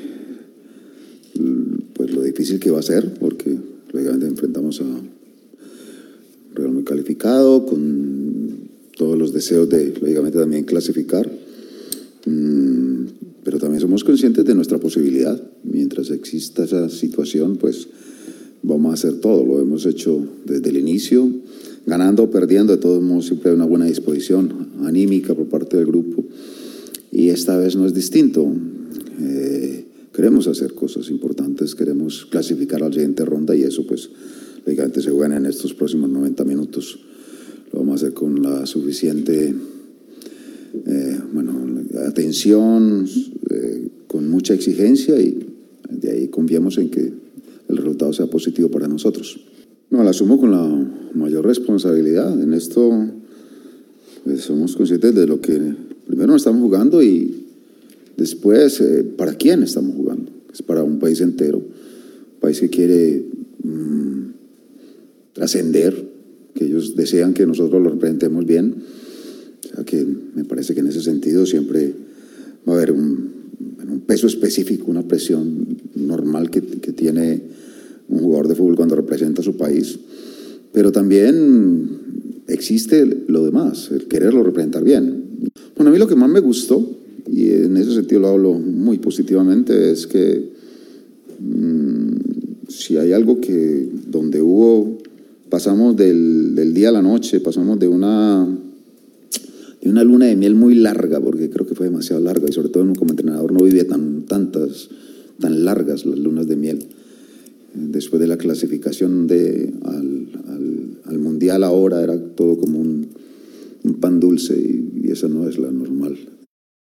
[SPEAKER 8] pues, lo difícil que va a ser, porque lógicamente enfrentamos a un Real muy calificado, con todos los deseos de, lógicamente, también clasificar. Mm, pero también somos conscientes de nuestra posibilidad. Mientras exista esa situación, pues vamos a hacer todo. Lo hemos hecho desde el inicio, ganando o perdiendo. De todos modos, siempre hay una buena disposición anímica por parte del grupo. Y esta vez no es distinto. Eh, queremos hacer cosas importantes, queremos clasificar a la siguiente ronda y eso pues lógicamente se juega en estos próximos 90 minutos. Lo vamos a hacer con la suficiente eh, bueno, atención, eh, con mucha exigencia y de ahí confiamos en que el resultado sea positivo para nosotros. No, la asumo con la mayor responsabilidad. En esto pues, somos conscientes de lo que primero estamos jugando y Después, eh, ¿para quién estamos jugando? Es para un país entero, un país que quiere mm, trascender, que ellos desean que nosotros lo representemos bien. Que me parece que en ese sentido siempre va a haber un, peso específico, una presión normal que, tiene un jugador de fútbol cuando representa a su país. Pero también existe lo demás, el quererlo representar bien. Bueno, a mí lo que más me gustó, y en ese sentido lo hablo muy positivamente, es que mmm, si hay algo que donde hubo, pasamos del, del, día a la noche, pasamos de una, de una luna de miel muy larga, porque creo que fue demasiado larga, y sobre todo como entrenador no vivía tan, tantas, tan largas las lunas de miel. Después de la clasificación de, al, al, al Mundial ahora era todo como un, pan dulce y, y esa no es la normal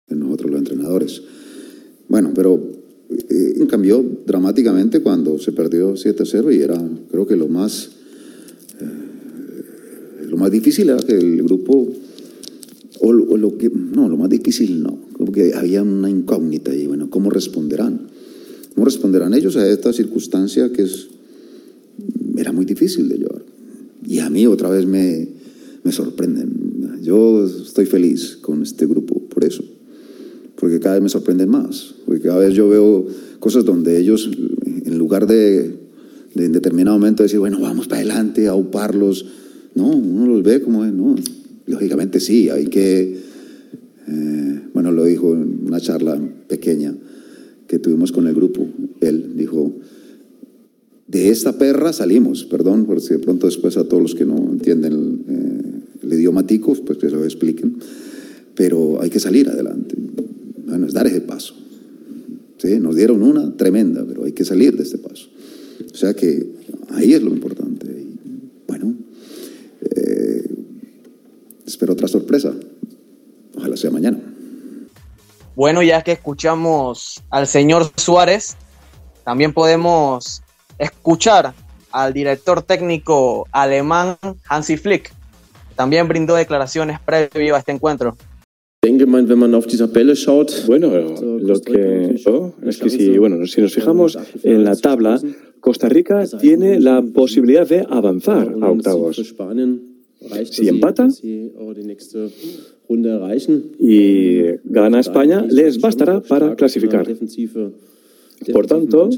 [SPEAKER 8] en nosotros los entrenadores. Bueno, pero eh, cambió dramáticamente cuando se perdió 7-0 y era, creo que lo más, eh, lo más difícil era que el grupo, o lo, no, lo más difícil no, como que había una incógnita y bueno, ¿cómo responderán? ¿Cómo responderán ellos a esta circunstancia que es, era muy difícil de llevar? Y a mí otra vez me, me sorprenden. Yo estoy feliz con este grupo, por eso porque cada vez me sorprenden más, porque cada vez yo veo cosas donde ellos, en lugar de, de en determinado momento decir, bueno, vamos para adelante, a uparlos, no, uno los ve como, no, lógicamente sí, hay que, eh, bueno, lo dijo en una charla pequeña que tuvimos con el grupo, él dijo, de esta perra salimos, perdón, porque de pronto después a todos los que no entienden eh, el idioma tico, pues que se lo expliquen, pero hay que salir adelante bueno, es dar ese paso. ¿Sí? Nos dieron una tremenda, pero hay que salir de este paso. O sea que ahí es lo importante. Bueno, eh, espero otra sorpresa. Ojalá sea mañana.
[SPEAKER 1] Bueno, ya que escuchamos al señor Suárez, también podemos escuchar al director técnico alemán Hansi Flick. También brindó declaraciones previo a este encuentro.
[SPEAKER 9] Bueno, lo que oh, es que si, bueno, si nos fijamos en la tabla, Costa Rica tiene la posibilidad de avanzar a octavos. Si empata y gana España, les bastará para clasificar. Por tanto,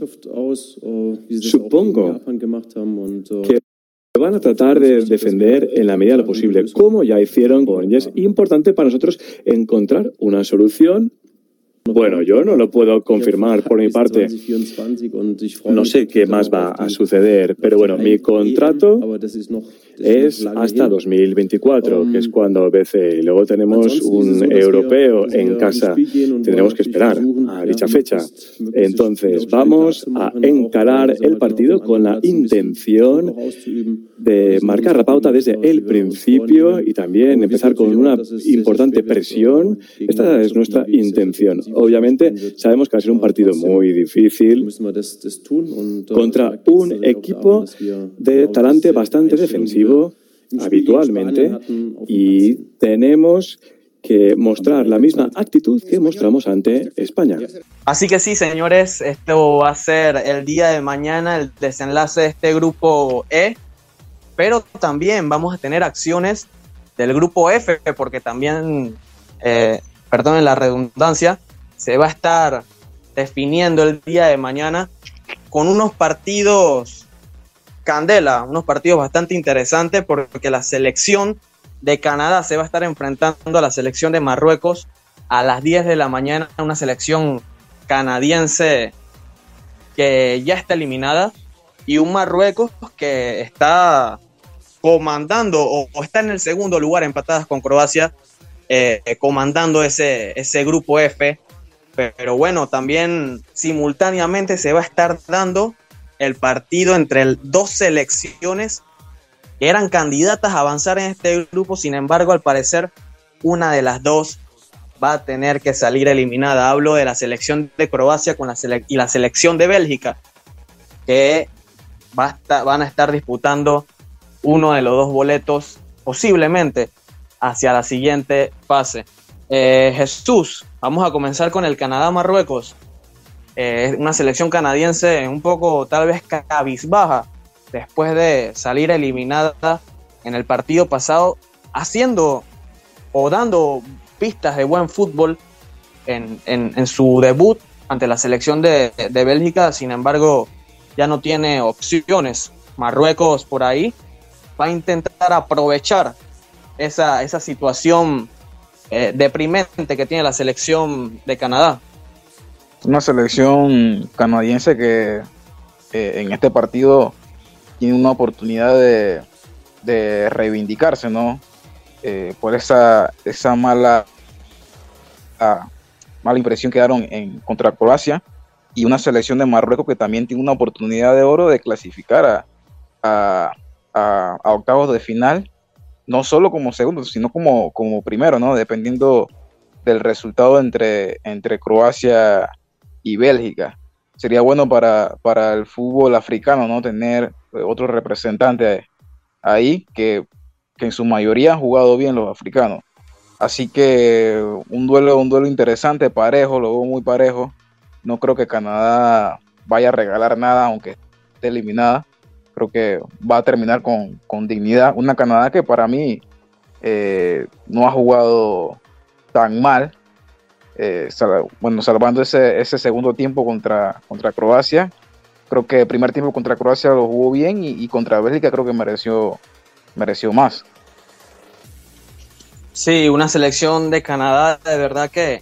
[SPEAKER 9] supongo que van a tratar de defender en la medida de lo posible, como ya hicieron con. Es importante para nosotros encontrar una solución bueno, yo no lo puedo confirmar por mi parte. No sé qué más va a suceder, pero bueno, mi contrato es hasta 2024, que es cuando BC. Luego tenemos un europeo en casa. Tendremos que esperar a dicha fecha. Entonces, vamos a encarar el partido con la intención de marcar la pauta desde el principio y también empezar con una importante presión. Esta es nuestra intención. Obviamente sabemos que va a ser un partido muy difícil contra un equipo de talante bastante defensivo habitualmente y tenemos que mostrar la misma actitud que mostramos ante España.
[SPEAKER 1] Así que sí, señores, esto va a ser el día de mañana el desenlace de este grupo E, pero también vamos a tener acciones del grupo F, porque también, eh, perdonen la redundancia, se va a estar definiendo el día de mañana con unos partidos candela, unos partidos bastante interesantes porque la selección de Canadá se va a estar enfrentando a la selección de Marruecos a las 10 de la mañana, una selección canadiense que ya está eliminada y un Marruecos que está comandando o, está en el segundo lugar empatadas con Croacia, eh, comandando ese, ese grupo F. Pero bueno, también simultáneamente se va a estar dando el partido entre dos selecciones que eran candidatas a avanzar en este grupo, sin embargo, al parecer, una de las dos va a tener que salir eliminada. Hablo de la selección de Croacia con la y la selección de Bélgica, que va a van a estar disputando uno de los dos boletos posiblemente hacia la siguiente fase. Eh, Jesús, vamos a comenzar con el Canadá-Marruecos. Eh, una selección canadiense un poco tal vez cabizbaja después de salir eliminada en el partido pasado, haciendo o dando pistas de buen fútbol en, en, su debut ante la selección de, de, Bélgica. Sin embargo, ya no tiene opciones. Marruecos por ahí va a intentar aprovechar esa, esa situación eh, deprimente que tiene la selección de Canadá.
[SPEAKER 2] Una selección canadiense que eh, en este partido tiene una oportunidad de, reivindicarse, ¿no? Eh, por esa, esa mala, ah, mala impresión que dieron en, contra Croacia y una selección de Marruecos que también tiene una oportunidad de oro de clasificar a, a, octavos de final, no solo como segundo, sino como, como primero, ¿no? Dependiendo del resultado entre, entre Croacia Bélgica sería bueno para, para el fútbol africano, ¿no? Tener eh, otro representante ahí que, en su mayoría han jugado bien los africanos. Así que un duelo, un duelo interesante, parejo, lo veo muy parejo. No creo que Canadá vaya a regalar nada, aunque esté eliminada. Creo que va a terminar con, dignidad. Una Canadá que para mí eh, no ha jugado tan mal eh, bueno, salvando ese, ese, segundo tiempo contra, contra Croacia. Creo que el primer tiempo contra Croacia lo jugó bien y, contra Bélgica creo que mereció, mereció más.
[SPEAKER 1] Sí, una selección de Canadá de verdad que,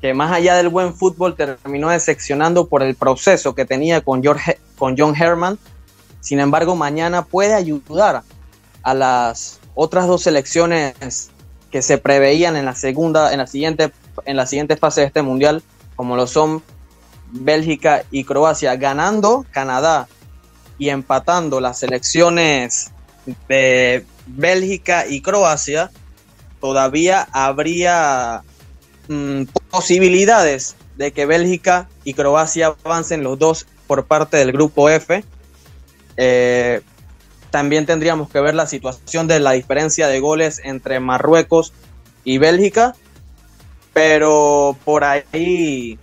[SPEAKER 1] que más allá del buen fútbol terminó decepcionando por el proceso que tenía con, George, con John Herman. Sin embargo, mañana puede ayudar a las otras dos selecciones que se preveían en la segunda, en la siguiente en la siguiente fase de este mundial, como lo son Bélgica y Croacia, ganando Canadá y empatando las selecciones de Bélgica y Croacia, todavía habría mm, posibilidades de que Bélgica y Croacia avancen los dos por parte del grupo F. Eh, también tendríamos que ver la situación de la diferencia de goles entre Marruecos y Bélgica pero por ahí,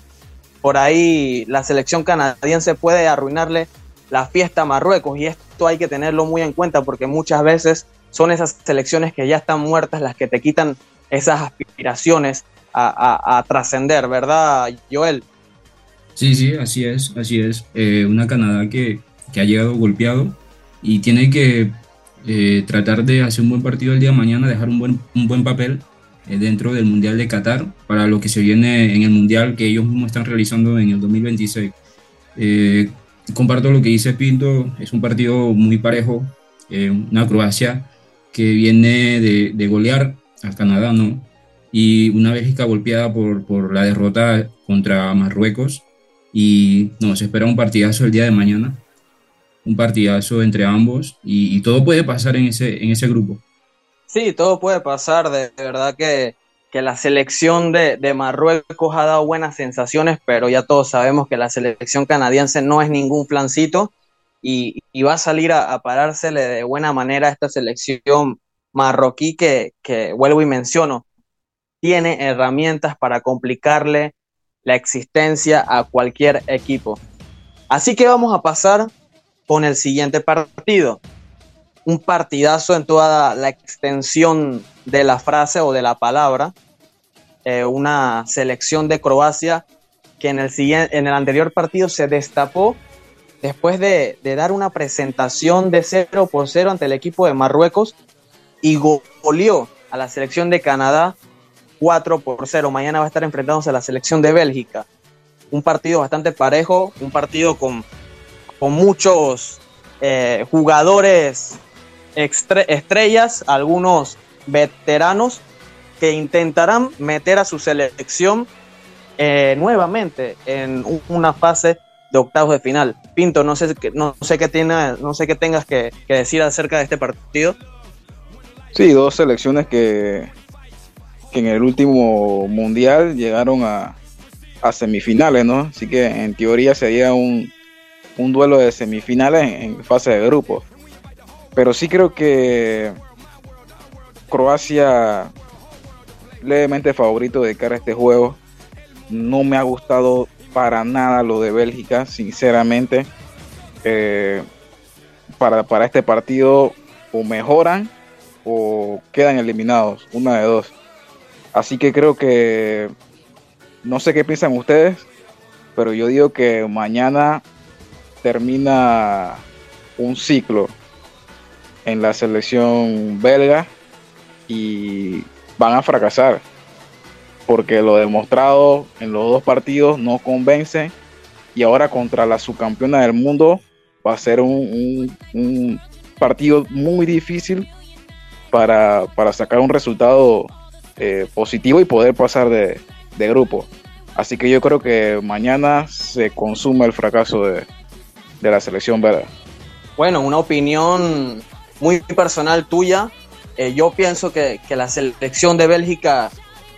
[SPEAKER 1] por ahí la selección canadiense puede arruinarle la fiesta a Marruecos y esto hay que tenerlo muy en cuenta porque muchas veces son esas selecciones que ya están muertas las que te quitan esas aspiraciones a, trascender, ¿verdad, Joel?
[SPEAKER 3] Sí, sí, así es, así es. Eh, una Canadá que, ha llegado golpeado y tiene que eh, tratar de hacer un buen partido el día de mañana, dejar un buen, un buen papel dentro del Mundial de Qatar para lo que se viene en el Mundial que ellos mismos están realizando en el 2026. Eh, comparto lo que dice Pinto, es un partido muy parejo, eh, una Croacia que viene de, de, golear a Canadá, ¿no? Y una Bélgica golpeada por, por la derrota contra Marruecos. Y no, se espera un partidazo el día de mañana, un partidazo entre ambos y, y todo puede pasar en ese, en ese grupo.
[SPEAKER 1] Sí, todo puede pasar. De, verdad que, la selección de, Marruecos ha dado buenas sensaciones, pero ya todos sabemos que la selección canadiense no es ningún flancito y, va a salir a, parársele de buena manera a esta selección marroquí que, que, vuelvo y menciono, tiene herramientas para complicarle la existencia a cualquier equipo. Así que vamos a pasar con el siguiente partido un partidazo en toda la extensión de la frase o de la palabra. Eh, una selección de Croacia que en el, siguiente, en el anterior partido se destapó después de, dar una presentación de 0 por 0 ante el equipo de Marruecos y goleó a la selección de Canadá 4 por 0. Mañana va a estar enfrentándose a la selección de Bélgica. Un partido bastante parejo, un partido con, con muchos eh, jugadores estrellas, algunos veteranos que intentarán meter a su selección eh, nuevamente en una fase de octavos de final. Pinto, no sé, no sé qué tiene, no sé qué tengas que, decir acerca de este partido.
[SPEAKER 2] Sí, dos selecciones que, que en el último mundial llegaron a, semifinales, ¿no? Así que en teoría sería un, un duelo de semifinales en fase de grupos. Pero sí creo que Croacia levemente favorito de cara a este juego. No me ha gustado para nada lo de Bélgica, sinceramente. Eh, para, para este partido o mejoran o quedan eliminados, una de dos. Así que creo que no sé qué piensan ustedes, pero yo digo que mañana termina un ciclo en la selección belga y van a fracasar. porque lo demostrado en los dos partidos no convence y ahora contra la subcampeona del mundo va a ser un, partido muy difícil para, sacar un resultado eh, positivo y poder pasar de, grupo. Así que yo creo que mañana se consume el fracaso de, la selección verde.
[SPEAKER 1] Bueno, una opinión muy personal tuya. Eh, yo pienso que, que la selección de Bélgica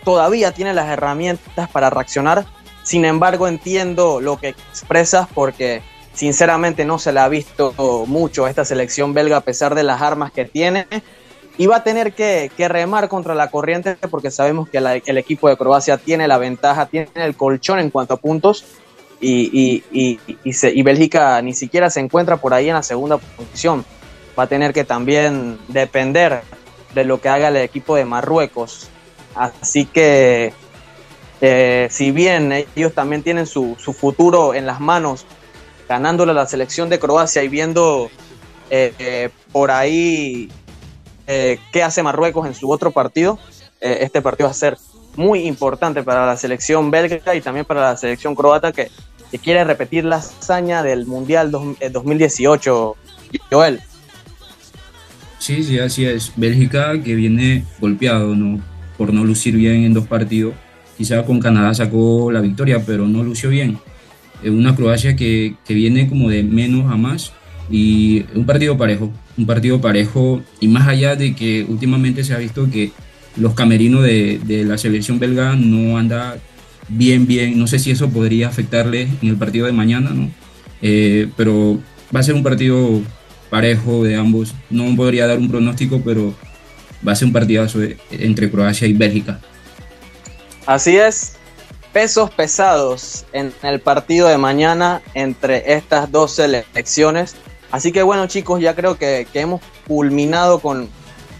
[SPEAKER 1] todavía tiene las herramientas para reaccionar. Sin embargo, entiendo lo que expresas porque sinceramente no se le ha visto mucho a esta selección belga a pesar de las armas que tiene. Y va a tener que, remar contra la corriente porque sabemos que el equipo de Croacia tiene la ventaja, tiene el colchón en cuanto a puntos y, y, y, Bélgica ni siquiera se encuentra por ahí en la segunda posición. Va a tener que también depender de lo que haga el equipo de Marruecos. Así que eh, si bien ellos también tienen su, su futuro en las manos ganándole a la selección de Croacia y viendo eh, eh, por ahí qué hace Marruecos en su otro partido, este partido va a ser muy importante para la selección belga y también para la selección croata que, quiere repetir la hazaña del Mundial 2018, Joel.
[SPEAKER 3] Sí, sí, así es. Bélgica que viene golpeado ¿no? por no lucir bien en dos partidos. Quizá con Canadá sacó la victoria, pero no lució bien una Croacia que, que, viene como de menos a más y un partido parejo, un partido parejo y más allá de que últimamente se ha visto que los camerinos de, de la selección belga no anda bien, bien, no sé si eso podría afectarle en el partido de mañana, ¿no? Eh, pero va a ser un partido parejo de ambos, no podría dar un pronóstico, pero va a ser un partidazo entre Croacia y Bélgica.
[SPEAKER 1] Así es, pesos pesados en el partido de mañana entre estas dos selecciones. Así que bueno chicos, ya creo que, hemos culminado con,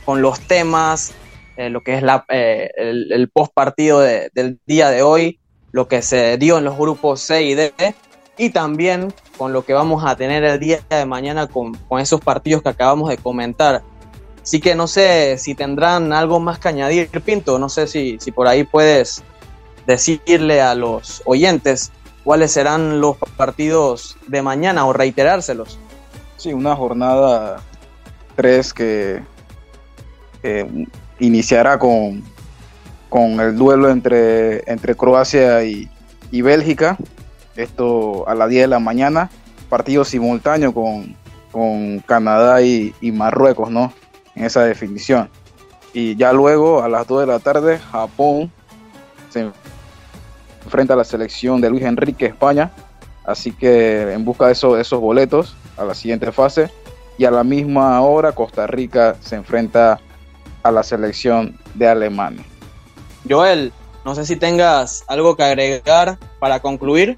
[SPEAKER 1] los temas, eh, lo que es la, eh, el, post partido del día de hoy, lo que se dio en los grupos C y D, y también con lo que vamos a tener el día de mañana con, esos partidos que acabamos de comentar. Así que no sé si tendrán algo más que añadir, Pinto, no sé si, si por ahí puedes decirle a los oyentes cuáles serán los partidos de mañana o reiterárselos.
[SPEAKER 2] Sí, una jornada 3 que iniciará con, con el duelo entre, entre Croacia y, Bélgica. Esto a las 10 de la mañana. Partido simultáneo con, con Canadá y, y, Marruecos, ¿no? En esa definición. Y ya luego a las 2 de la tarde, Japón se frente a la selección de Luis Enrique España. Así que en busca de esos boletos a la siguiente fase. Y a la misma hora Costa Rica se enfrenta a la selección de Alemania.
[SPEAKER 1] Joel, no sé si tengas algo que agregar para concluir.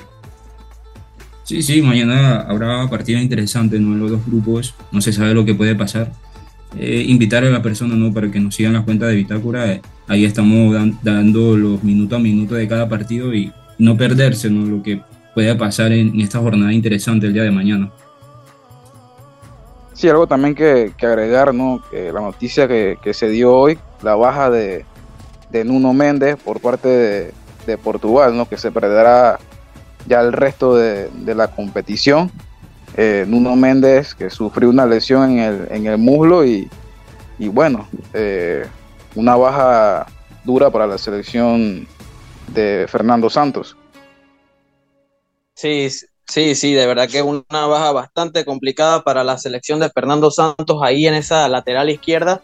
[SPEAKER 3] Sí, sí, mañana habrá partido interesante ¿no? en los dos grupos, no se sabe lo que puede pasar. Eh, invitar a la persona ¿no? para que nos sigan la cuenta de Bitácora. Eh, ahí estamos dando los minutos a minuto de cada partido y no perderse ¿no? lo que pueda pasar en, esta jornada interesante el día de mañana.
[SPEAKER 2] Sí, algo también que, agregar, ¿no? Que la noticia que, se dio hoy, la baja de, Nuno Méndez por parte de, Portugal, ¿no? Que se perderá ya el resto de, la competición. Eh, Nuno Méndez que sufrió una lesión en el, en el muslo y, bueno, eh, una baja dura para la selección de Fernando Santos.
[SPEAKER 1] Sí, sí, sí, de verdad que una baja bastante complicada para la selección de Fernando Santos ahí en esa lateral izquierda.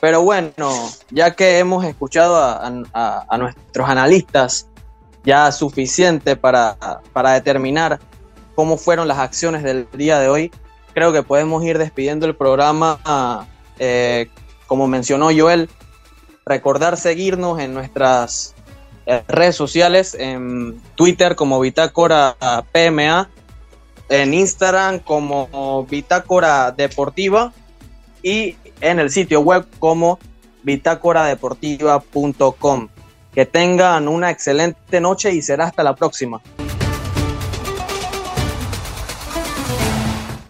[SPEAKER 1] Pero bueno, ya que hemos escuchado a, nuestros analistas, ya suficiente para, para determinar cómo fueron las acciones del día de hoy, creo que podemos ir despidiendo el programa, eh, como mencionó Joel, recordar seguirnos en nuestras eh, redes sociales, en Twitter como Bitácora PMA, en Instagram como Bitácora Deportiva y en el sitio web como bitácoradeportiva.com. Que tengan una excelente noche y será hasta la próxima.